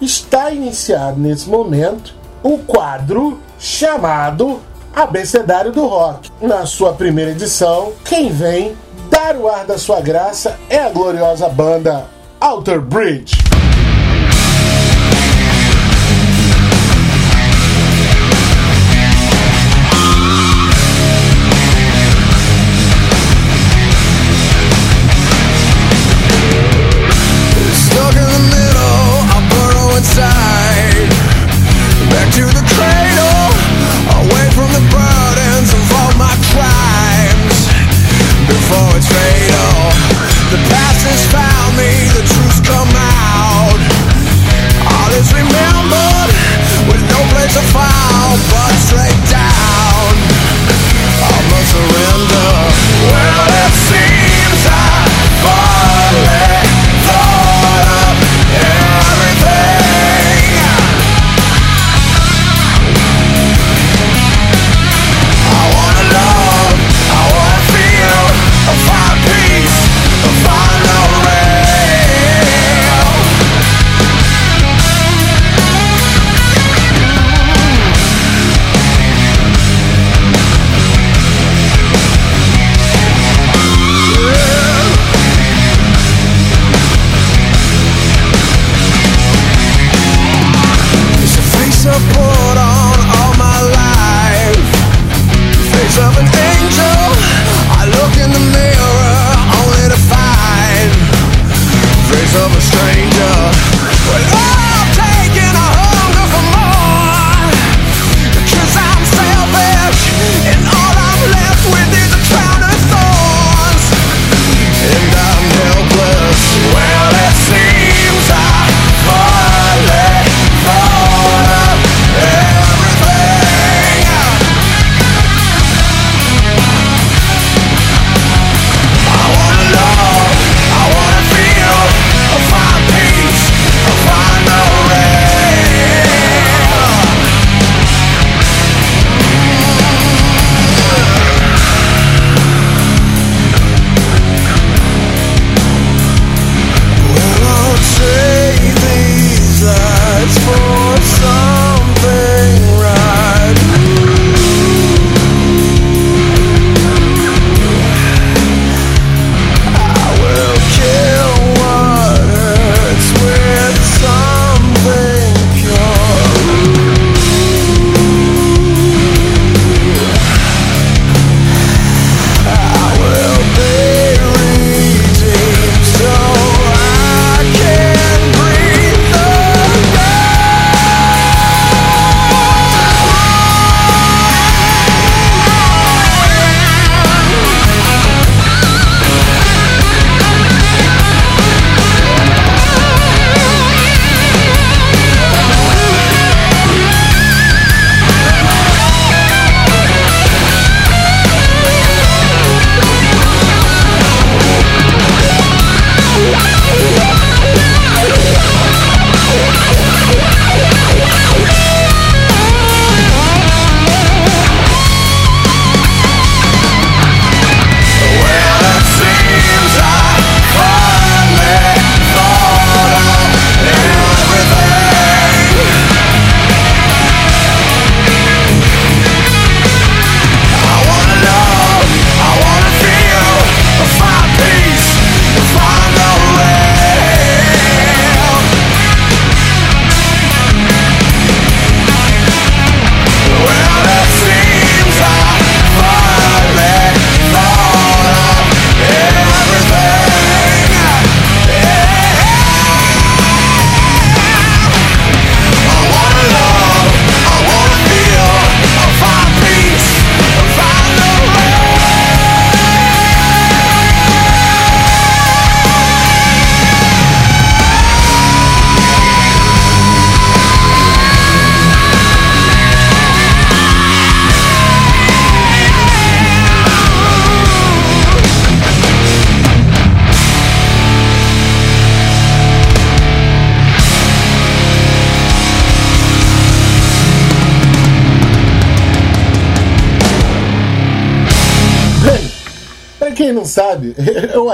está iniciado nesse momento o quadro chamado abecedário do rock. Na sua primeira edição, quem vem dar o ar da sua graça é a gloriosa banda Outer Bridge. The past has found me, the truth's come out. All is remembered with no place to but straight down.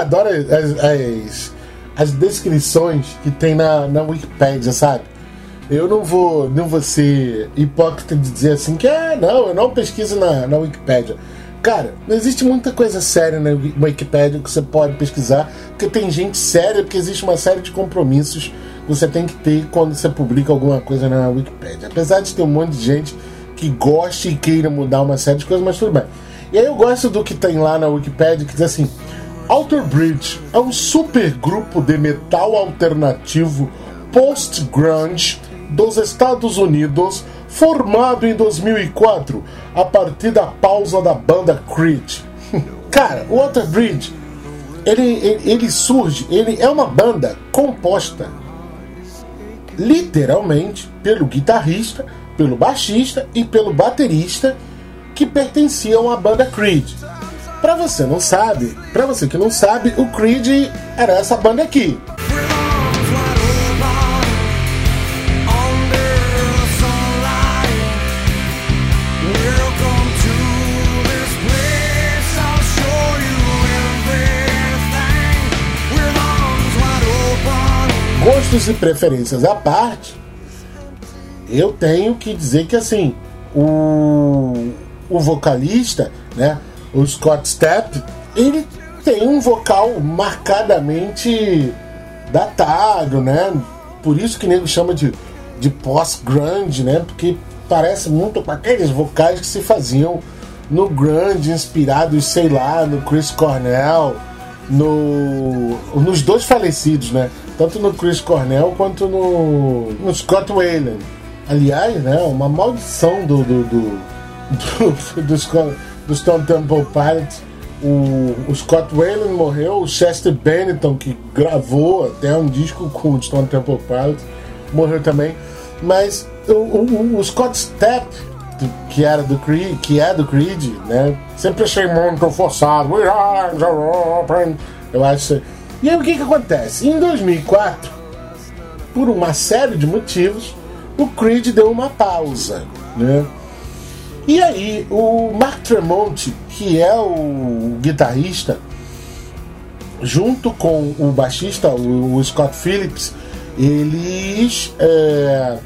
adoro as, as, as descrições que tem na, na Wikipedia, sabe? Eu não vou, não vou ser hipócrita de dizer assim que, ah, não, eu não pesquiso na, na Wikipédia. Cara, não existe muita coisa séria na Wikipedia que você pode pesquisar, porque tem gente séria, porque existe uma série de compromissos que você tem que ter quando você publica alguma coisa na Wikipedia. Apesar de ter um monte de gente que gosta e queira mudar uma série de coisas, mas tudo bem. E aí eu gosto do que tem lá na Wikipedia, que diz assim, Alter Bridge é um super grupo de metal alternativo post-grunge dos Estados Unidos, formado em 2004 a partir da pausa da banda Creed. Cara, o Alter Bridge ele, ele, ele surge, ele é uma banda composta literalmente pelo guitarrista, pelo baixista e pelo baterista que pertenciam à banda Creed. Pra você não sabe, para você que não sabe, o Creed era essa banda aqui. Gostos e preferências à parte, eu tenho que dizer que assim, o, o vocalista, né, o Scott Stapp, ele tem um vocal marcadamente datado, né? Por isso que nego chama de, de pós-grunge, né? Porque parece muito com aqueles vocais que se faziam no grunge, inspirados, sei lá, no Chris Cornell, no, nos dois falecidos, né? Tanto no Chris Cornell quanto no, no Scott Wayland. Aliás, né? Uma maldição do, do, do, do, do, do Stone Temple Pilots. O, o, Scott Wayland morreu, o Chester Bennington, que gravou até um disco com o Stone Temple Pilots, morreu também. Mas o, o, o Scott Stapp, que era do Creed, que é do Creed, né? Sempre achei muito forçado. Eu acho. E aí o que que acontece? Em 2004, por uma série de motivos, o Creed deu uma pausa, né? E aí o Mark Tremonti, que é o guitarrista, junto com o baixista, o, Scott Phillips, eles, é,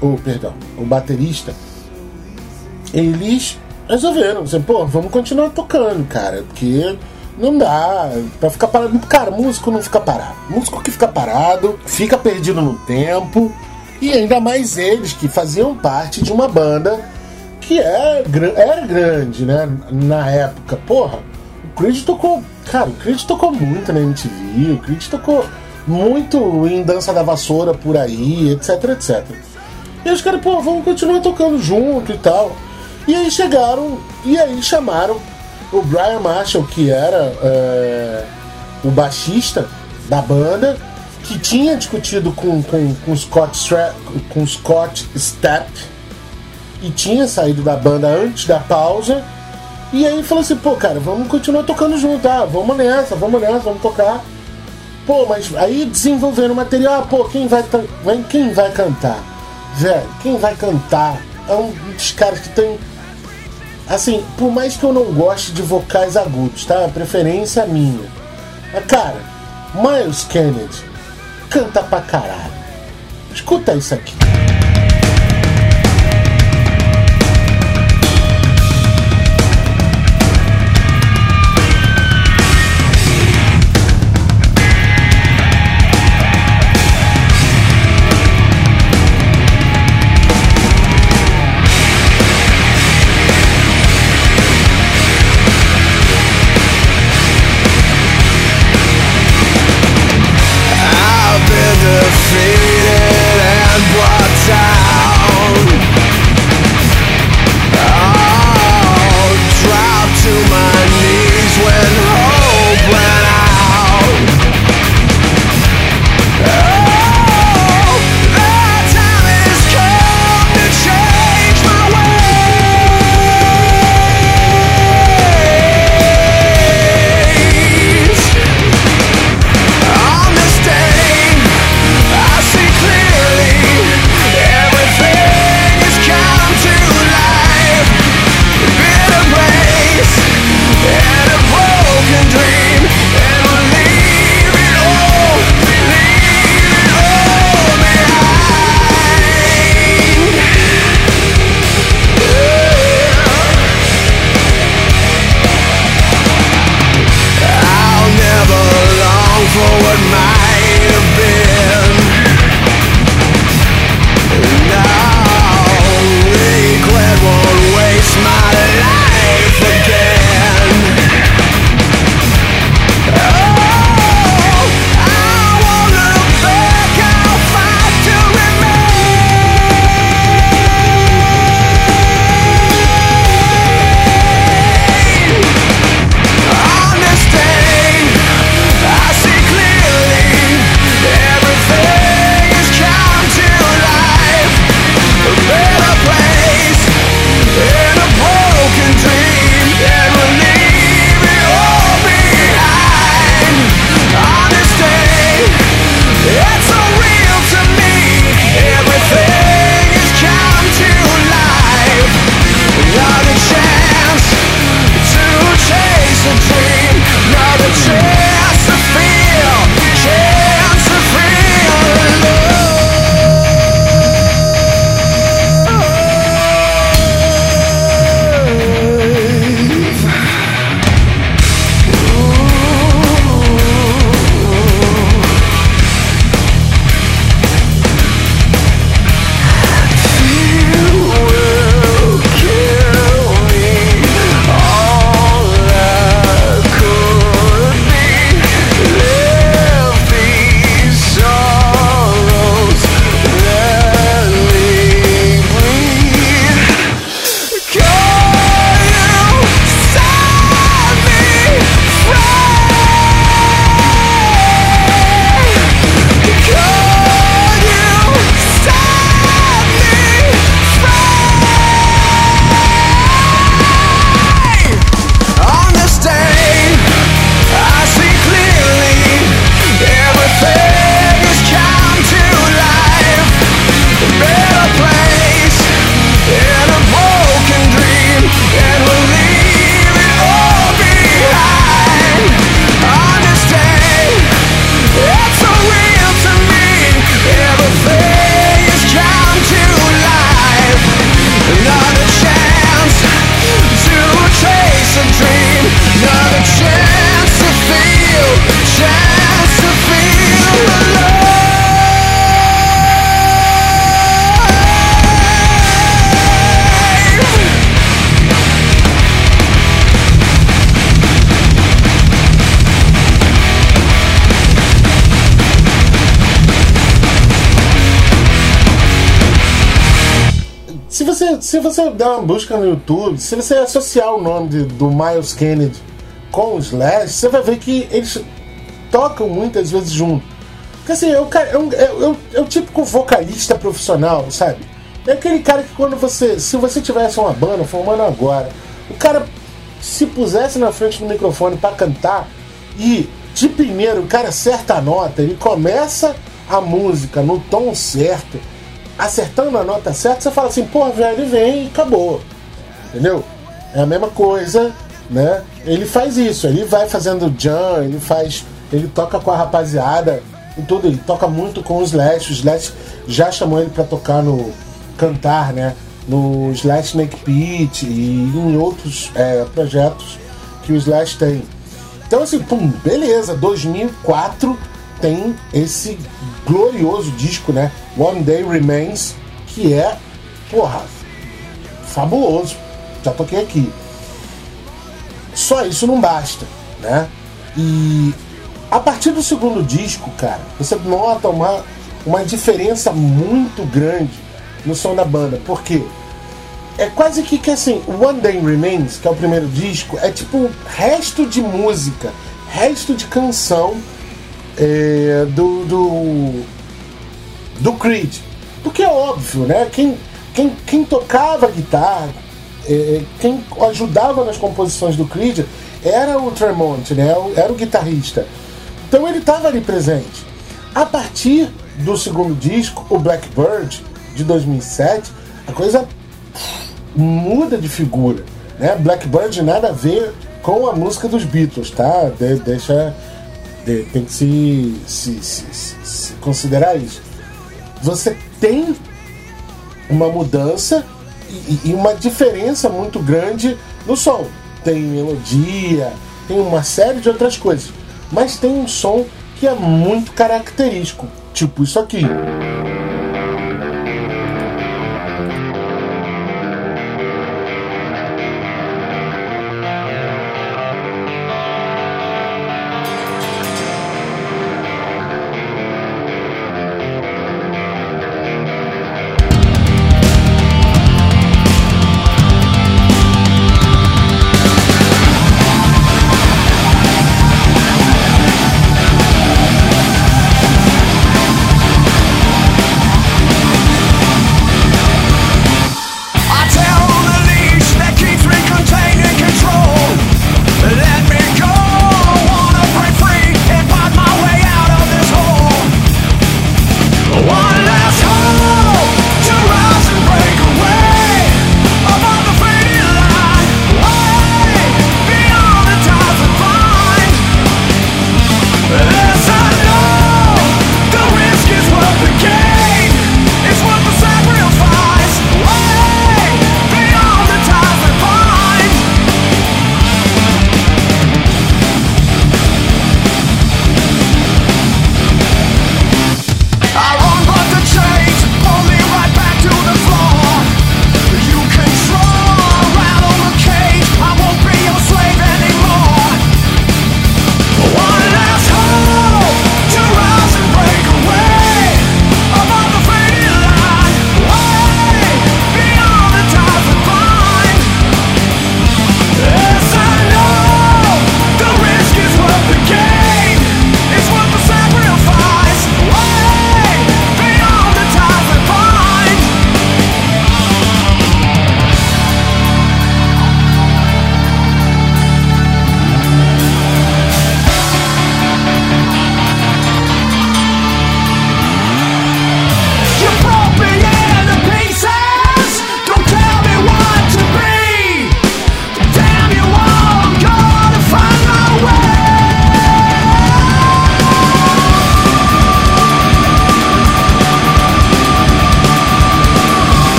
o perdão, o baterista, eles resolveram, assim, pô, vamos continuar tocando, cara, porque não dá pra ficar parado. Cara, músico não fica parado. Músico que fica parado, fica perdido no tempo. E ainda mais eles que faziam parte de uma banda que é, era grande, né? Na época. Porra, o Creed tocou. Cara, o Creed tocou muito na MTV, o Creed tocou muito em Dança da Vassoura por aí, etc, etc. E os caras, pô, vamos continuar tocando junto e tal. E aí chegaram, e aí chamaram o Brian Marshall, que era é, o baixista da banda, que tinha discutido com, com, com, Scott, Stra com Scott Stapp e tinha saído da banda antes da pausa. E aí falou assim, pô, cara, vamos continuar tocando junto, tá? Vamos nessa, vamos nessa, vamos tocar. Pô, mas aí desenvolvendo material, ah, pô, quem vai, quem vai cantar? Velho, quem vai cantar? É um dos caras que tem Assim, por mais que eu não goste de vocais agudos, tá? A preferência é minha. Mas, cara, Miles Kennedy canta pra caralho. Escuta isso aqui. Se você der uma busca no YouTube, se você associar o nome de- do Miles Kennedy com o Slash, você vai ver que eles tocam muitas vezes junto. Porque assim, é o, um- é- é é típico vocalista profissional, sabe? É aquele cara que quando você. Se você tivesse uma banda formando agora, o cara se pusesse na frente do microfone pra cantar e de primeiro o cara acerta a nota, ele começa a música no tom certo, acertando a nota certa, você fala assim, pô, velho, vem e acabou. Entendeu? É a mesma coisa, né? Ele faz isso, ele vai fazendo jam, ele faz. Ele toca com a rapaziada e tudo, ele toca muito com o Slash. O Slash já chamou ele pra tocar no. cantar, né? No Slash Snake Pit e em outros é, projetos que o Slash tem. Então assim, pum, beleza, 2004 tem esse glorioso disco, né? One Day Remains, que é, porra, fabuloso. Já toquei aqui. Só isso não basta, né? E a partir do segundo disco, cara, você nota uma, uma diferença muito grande no som da banda. Por quê? É quase que, que assim, One Day Remains, que é o primeiro disco, é tipo resto de música, resto de canção é, do, do, do Creed. Porque é óbvio, né? Quem, quem, quem tocava guitarra, é, quem ajudava nas composições do Creed era o Tremont, né? Era o guitarrista. Então ele estava ali presente. A partir do segundo disco, o Blackbird, de 2007, a coisa muda de figura. Né? Blackbird nada a ver com a música dos Beatles, tá? De- deixa. De- tem que se, se, se- se- considerar isso. Você tem uma mudança e, e uma diferença muito grande no som. Tem melodia, tem uma série de outras coisas. Mas tem um som que é muito característico. Tipo isso aqui.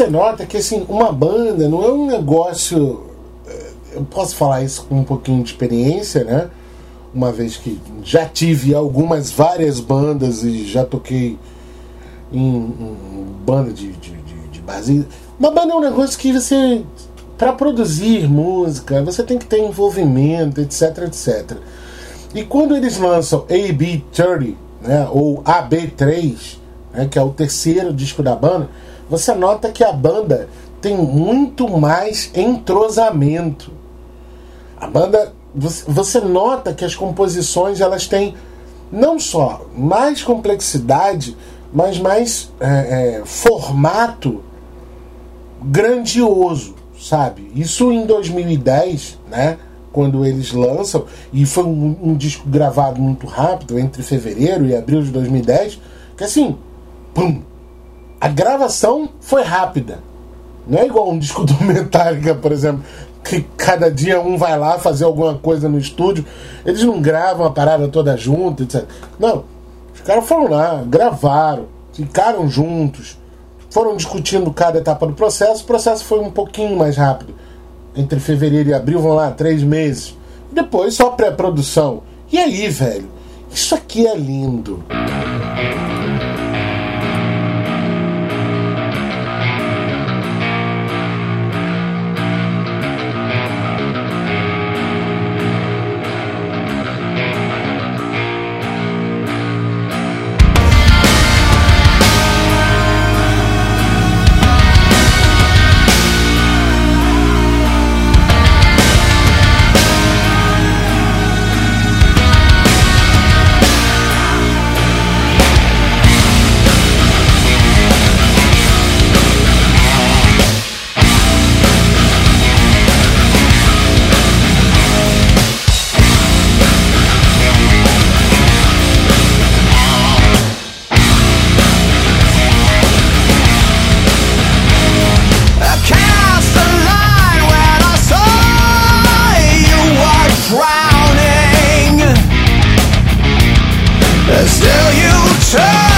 Você nota que assim, uma banda não é um negócio. eh, Eu posso falar isso com um pouquinho de experiência, né? Uma vez que já tive algumas várias bandas e já toquei em, em banda de, de, de, de. Uma banda é um negócio que você. Para produzir música, você tem que ter envolvimento, etc, etc. E quando eles lançam AB30, né, ou AB3, né, que é o terceiro disco da banda, você nota que a banda tem muito mais entrosamento. A banda, você, nota que as composições elas têm não só mais complexidade, mas mais é, é, formato grandioso, sabe? Isso em 2010, né? Quando eles lançam, e foi um, um disco gravado muito rápido, entre fevereiro e abril de 2010, que assim, pum, a gravação foi rápida. Não é igual um disco do Metallica, por exemplo, que cada dia um vai lá fazer alguma coisa no estúdio. Eles não gravam a parada toda junto, etc. Não. Os caras foram lá, gravaram, ficaram juntos, foram discutindo cada etapa do processo. O processo foi um pouquinho mais rápido. Entre fevereiro e abril, vão lá, três meses. Depois só pré-produção. E aí, velho? Isso aqui é lindo. vou Shame!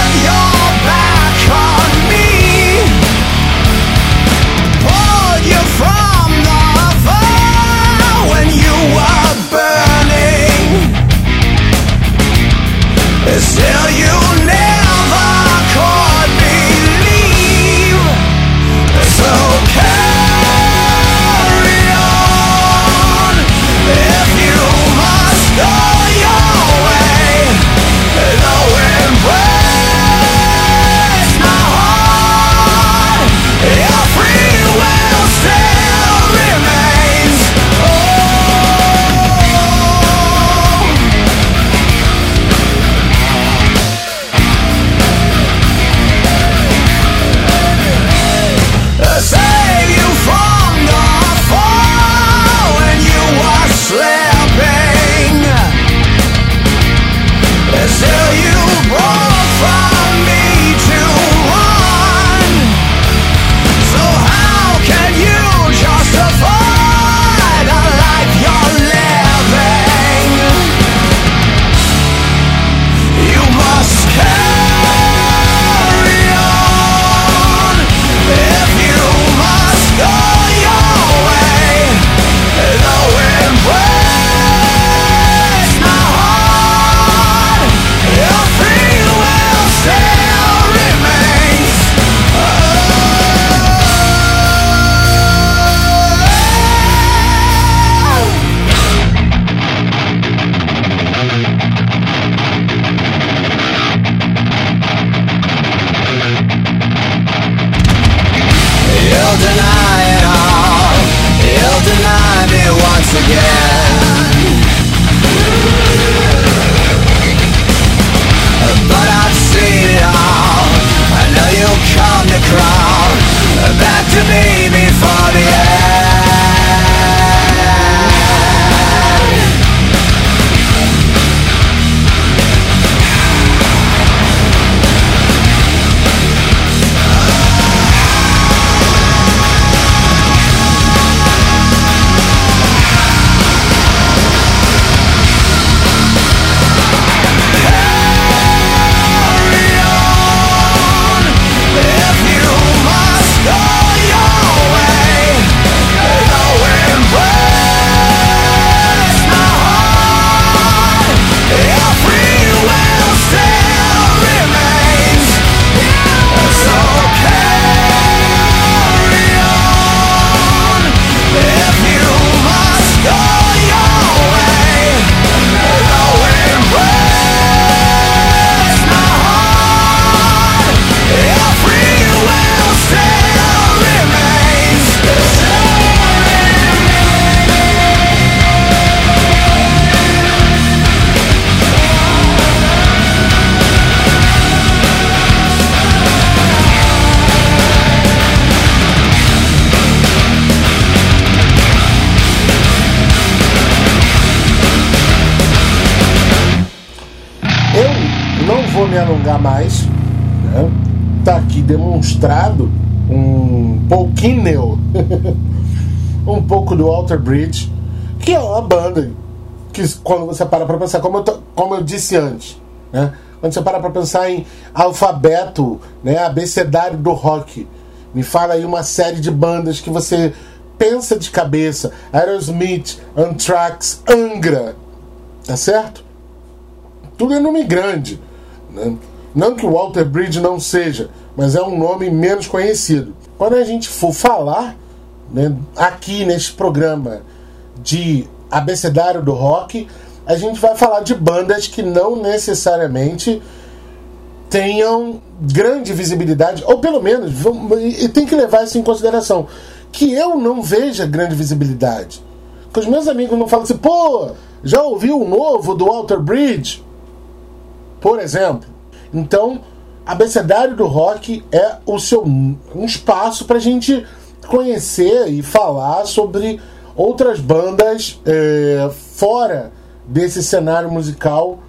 Walter Bridge, que é uma banda que quando você para para pensar, como eu, tô- como eu disse antes, né? quando você para para pensar em alfabeto, né, abecedário do rock, me fala aí uma série de bandas que você pensa de cabeça: Aerosmith, Anthrax, Angra, tá certo? Tudo é nome grande. Né? Não que o Walter Bridge não seja, mas é um nome menos conhecido. Quando a gente for falar né, aqui neste programa de abecedário do rock, a gente vai falar de bandas que não necessariamente tenham grande visibilidade, ou pelo menos, e tem que levar isso em consideração, que eu não veja grande visibilidade. Que os meus amigos não falam assim, pô, já ouviu o novo do Walter Bridge? Por exemplo. Então, abecedário do rock é o seu um espaço para a gente conhecer e falar sobre outras bandas é, fora desse cenário musical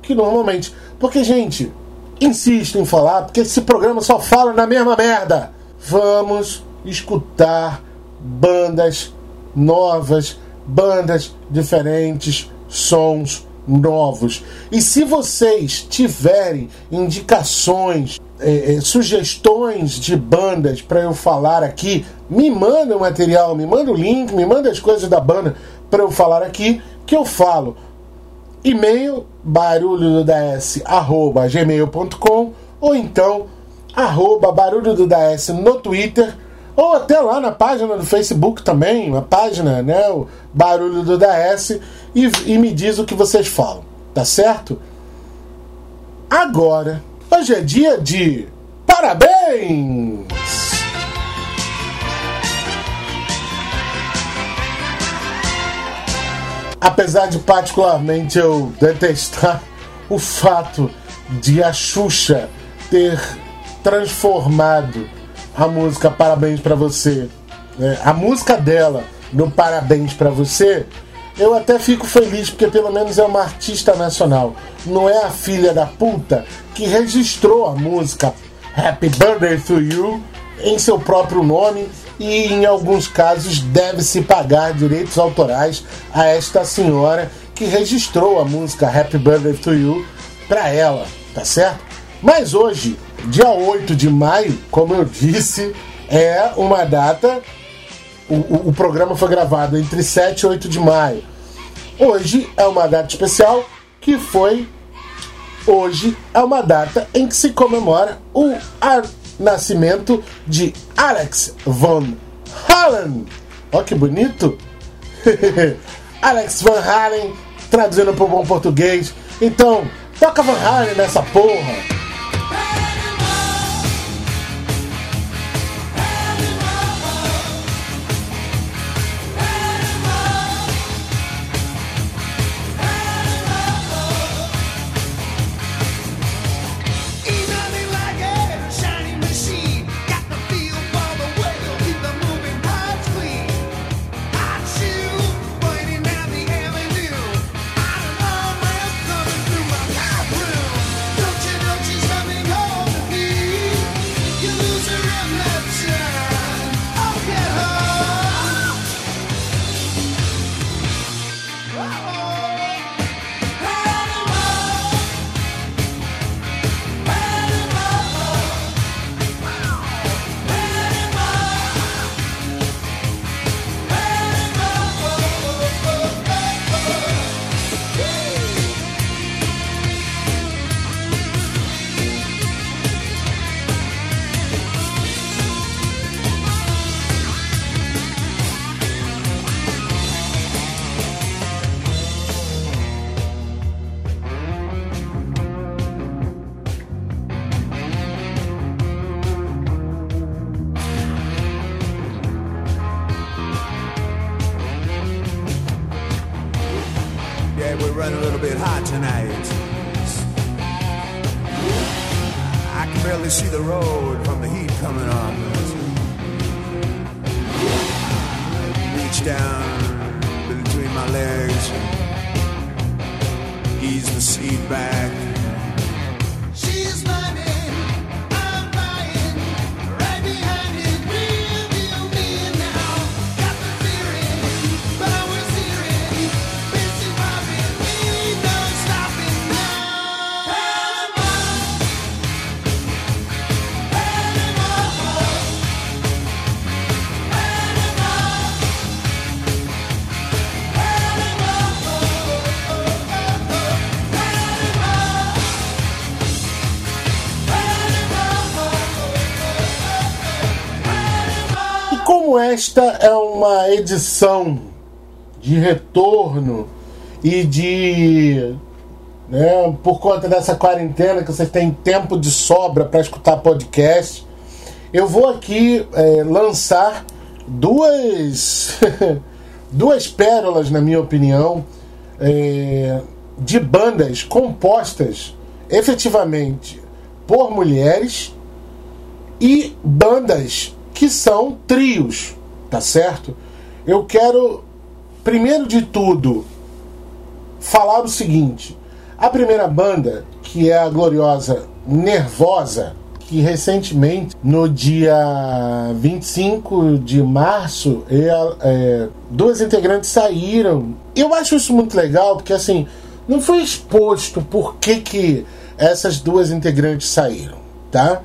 que normalmente. Porque, gente, insisto em falar, porque esse programa só fala na mesma merda. Vamos escutar bandas novas, bandas diferentes, sons novos. E se vocês tiverem indicações, eh, eh, sugestões de bandas para eu falar aqui, me manda o material, me manda o link, me manda as coisas da banda para eu falar aqui, que eu falo. E-mail barulho do DS arroba gmail.com ou então arroba barulho do DS no Twitter ou até lá na página do Facebook também, a página, né, o Barulho do DS, e, e me diz o que vocês falam, tá certo? Agora, hoje é dia de parabéns! Apesar de particularmente eu detestar o fato de a Xuxa ter transformado a música Parabéns pra você, né, a música dela no Parabéns pra você, eu até fico feliz porque pelo menos é uma artista nacional. Não é a filha da puta que registrou a música Happy Birthday to You em seu próprio nome e em alguns casos deve-se pagar direitos autorais a esta senhora que registrou a música Happy Birthday to You para ela, tá certo? Mas hoje, dia 8 de maio, como eu disse, é uma data. O, o, programa foi gravado entre 7 e 8 de maio. Hoje é uma data especial que foi. Hoje é uma data em que se comemora o ar- nascimento de Alex Van Halen. Olha que bonito! Alex Van Halen, traduzindo para o bom português. Então, toca Van Halen nessa porra! Esta é uma edição de retorno e de. Né, por conta dessa quarentena que vocês têm tempo de sobra para escutar podcast, eu vou aqui é, lançar duas, duas pérolas, na minha opinião, é, de bandas compostas efetivamente por mulheres e bandas que são trios, tá certo? Eu quero, primeiro de tudo, falar o seguinte: a primeira banda, que é a gloriosa Nervosa, que recentemente, no dia 25 de março, ela, é, duas integrantes saíram. Eu acho isso muito legal, porque assim, não foi exposto por que, que essas duas integrantes saíram, tá?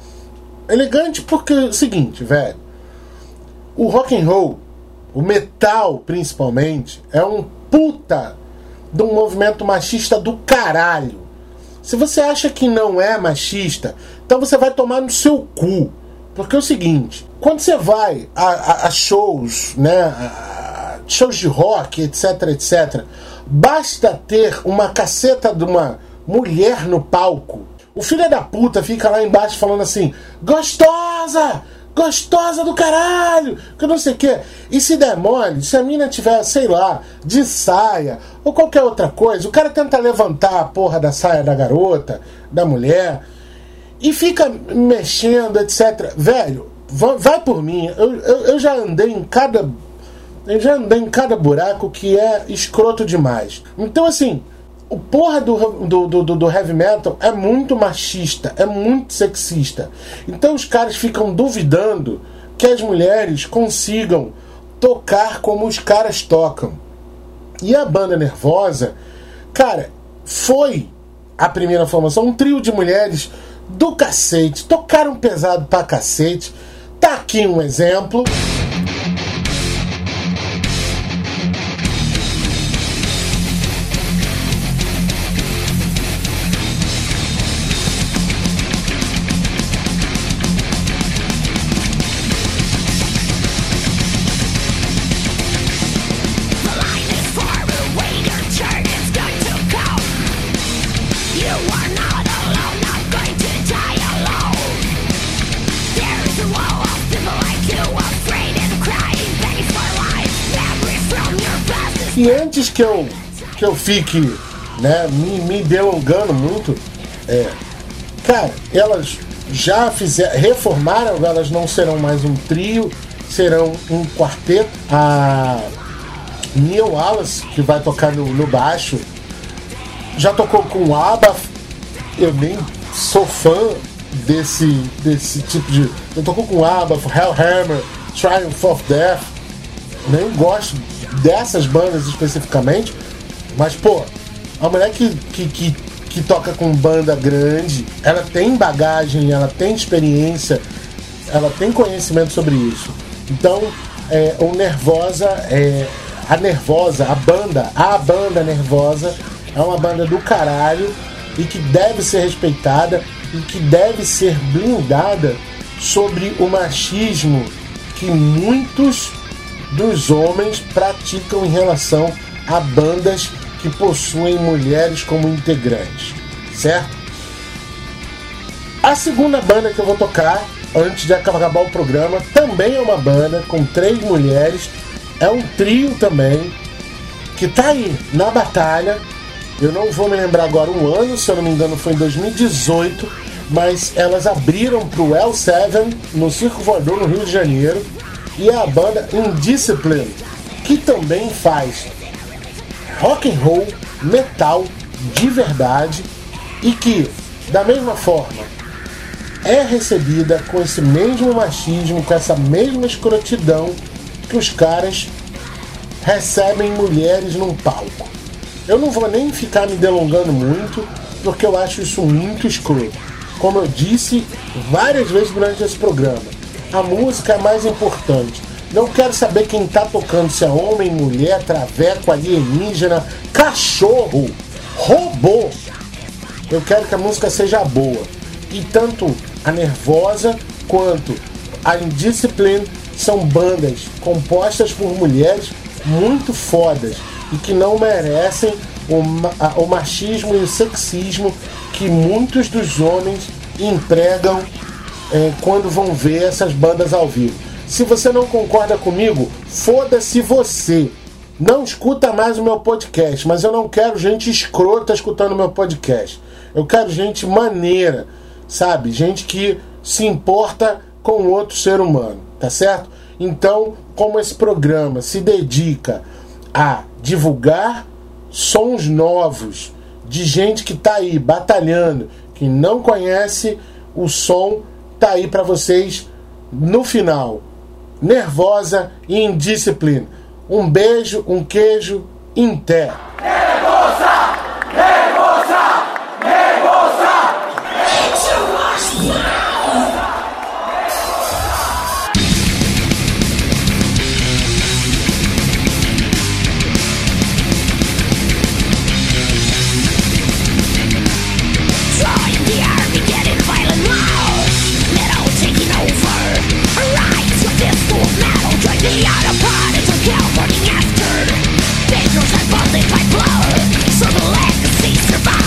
Elegante porque é o seguinte, velho. O rock and roll, o metal principalmente, é um puta de um movimento machista do caralho. Se você acha que não é machista, então você vai tomar no seu cu. Porque é o seguinte, quando você vai a, a, a shows, né, a shows de rock, etc, etc, basta ter uma caceta de uma mulher no palco. O filho da puta fica lá embaixo falando assim: gostosa! Gostosa do caralho! Que não sei o que. E se der mole, se a mina tiver, sei lá, de saia ou qualquer outra coisa, o cara tenta levantar a porra da saia da garota, da mulher, e fica mexendo, etc. Velho, vai por mim. Eu, eu, eu já andei em cada. Eu já andei em cada buraco que é escroto demais. Então, assim, o porra do, do, do, do, heavy metal é muito machista, é muito sexista. Então os caras ficam duvidando que as mulheres consigam tocar como os caras tocam. E a banda Nervosa, cara, foi a primeira formação, um trio de mulheres do cacete, tocaram pesado pra cacete. Tá aqui um exemplo. E antes que eu, que eu fique né, me, me delongando muito, é, cara, elas já fizeram, reformaram, elas não serão mais um trio, serão um quarteto. A Neil Wallace, que vai tocar no, no baixo, já tocou com o ABBA, eu nem sou fã desse, desse tipo de. Eu tocou com ABBA, Hellhammer, Triumph of Death, nem gosto dessas bandas especificamente, mas, pô, a mulher que, que, que, que toca com banda grande, ela tem bagagem, ela tem experiência, ela tem conhecimento sobre isso. Então, é, o Nervosa, é, a Nervosa, a banda, a banda Nervosa, é uma banda do caralho e que deve ser respeitada e que deve ser blindada sobre o machismo que muitos dos homens praticam em relação a bandas que possuem mulheres como integrantes, certo? A segunda banda que eu vou tocar antes de acabar o programa também é uma banda com três mulheres, é um trio também que tá aí na batalha. Eu não vou me lembrar agora o ano, se eu não me engano foi em 2018, mas elas abriram pro L7 no Circo Voador no Rio de Janeiro e é a banda Indiscipline, que também faz rock and roll, metal de verdade e que, da mesma forma, é recebida com esse mesmo machismo, com essa mesma escrotidão que os caras recebem mulheres num palco. Eu não vou nem ficar me delongando muito, porque eu acho isso muito escroto. Como eu disse várias vezes durante esse programa, a música é mais importante. Não quero saber quem tá tocando, se é homem, mulher, traveco, alienígena, cachorro, robô. Eu quero que a música seja boa. E tanto a Nervosa quanto a Indiscipline são bandas compostas por mulheres muito fodas e que não merecem o, o machismo e o sexismo que muitos dos homens empregam é, quando vão ver essas bandas ao vivo. Se você não concorda comigo, foda-se você. Não escuta mais o meu podcast, mas eu não quero gente escrota escutando meu podcast. Eu quero gente maneira, sabe? Gente que se importa com outro ser humano, tá certo? Então, como esse programa se dedica a divulgar sons novos de gente que tá aí batalhando, que não conhece o som, tá aí para vocês no final. Nervosa e indisciplina. Um beijo, um queijo, em terra. Nervosa! survive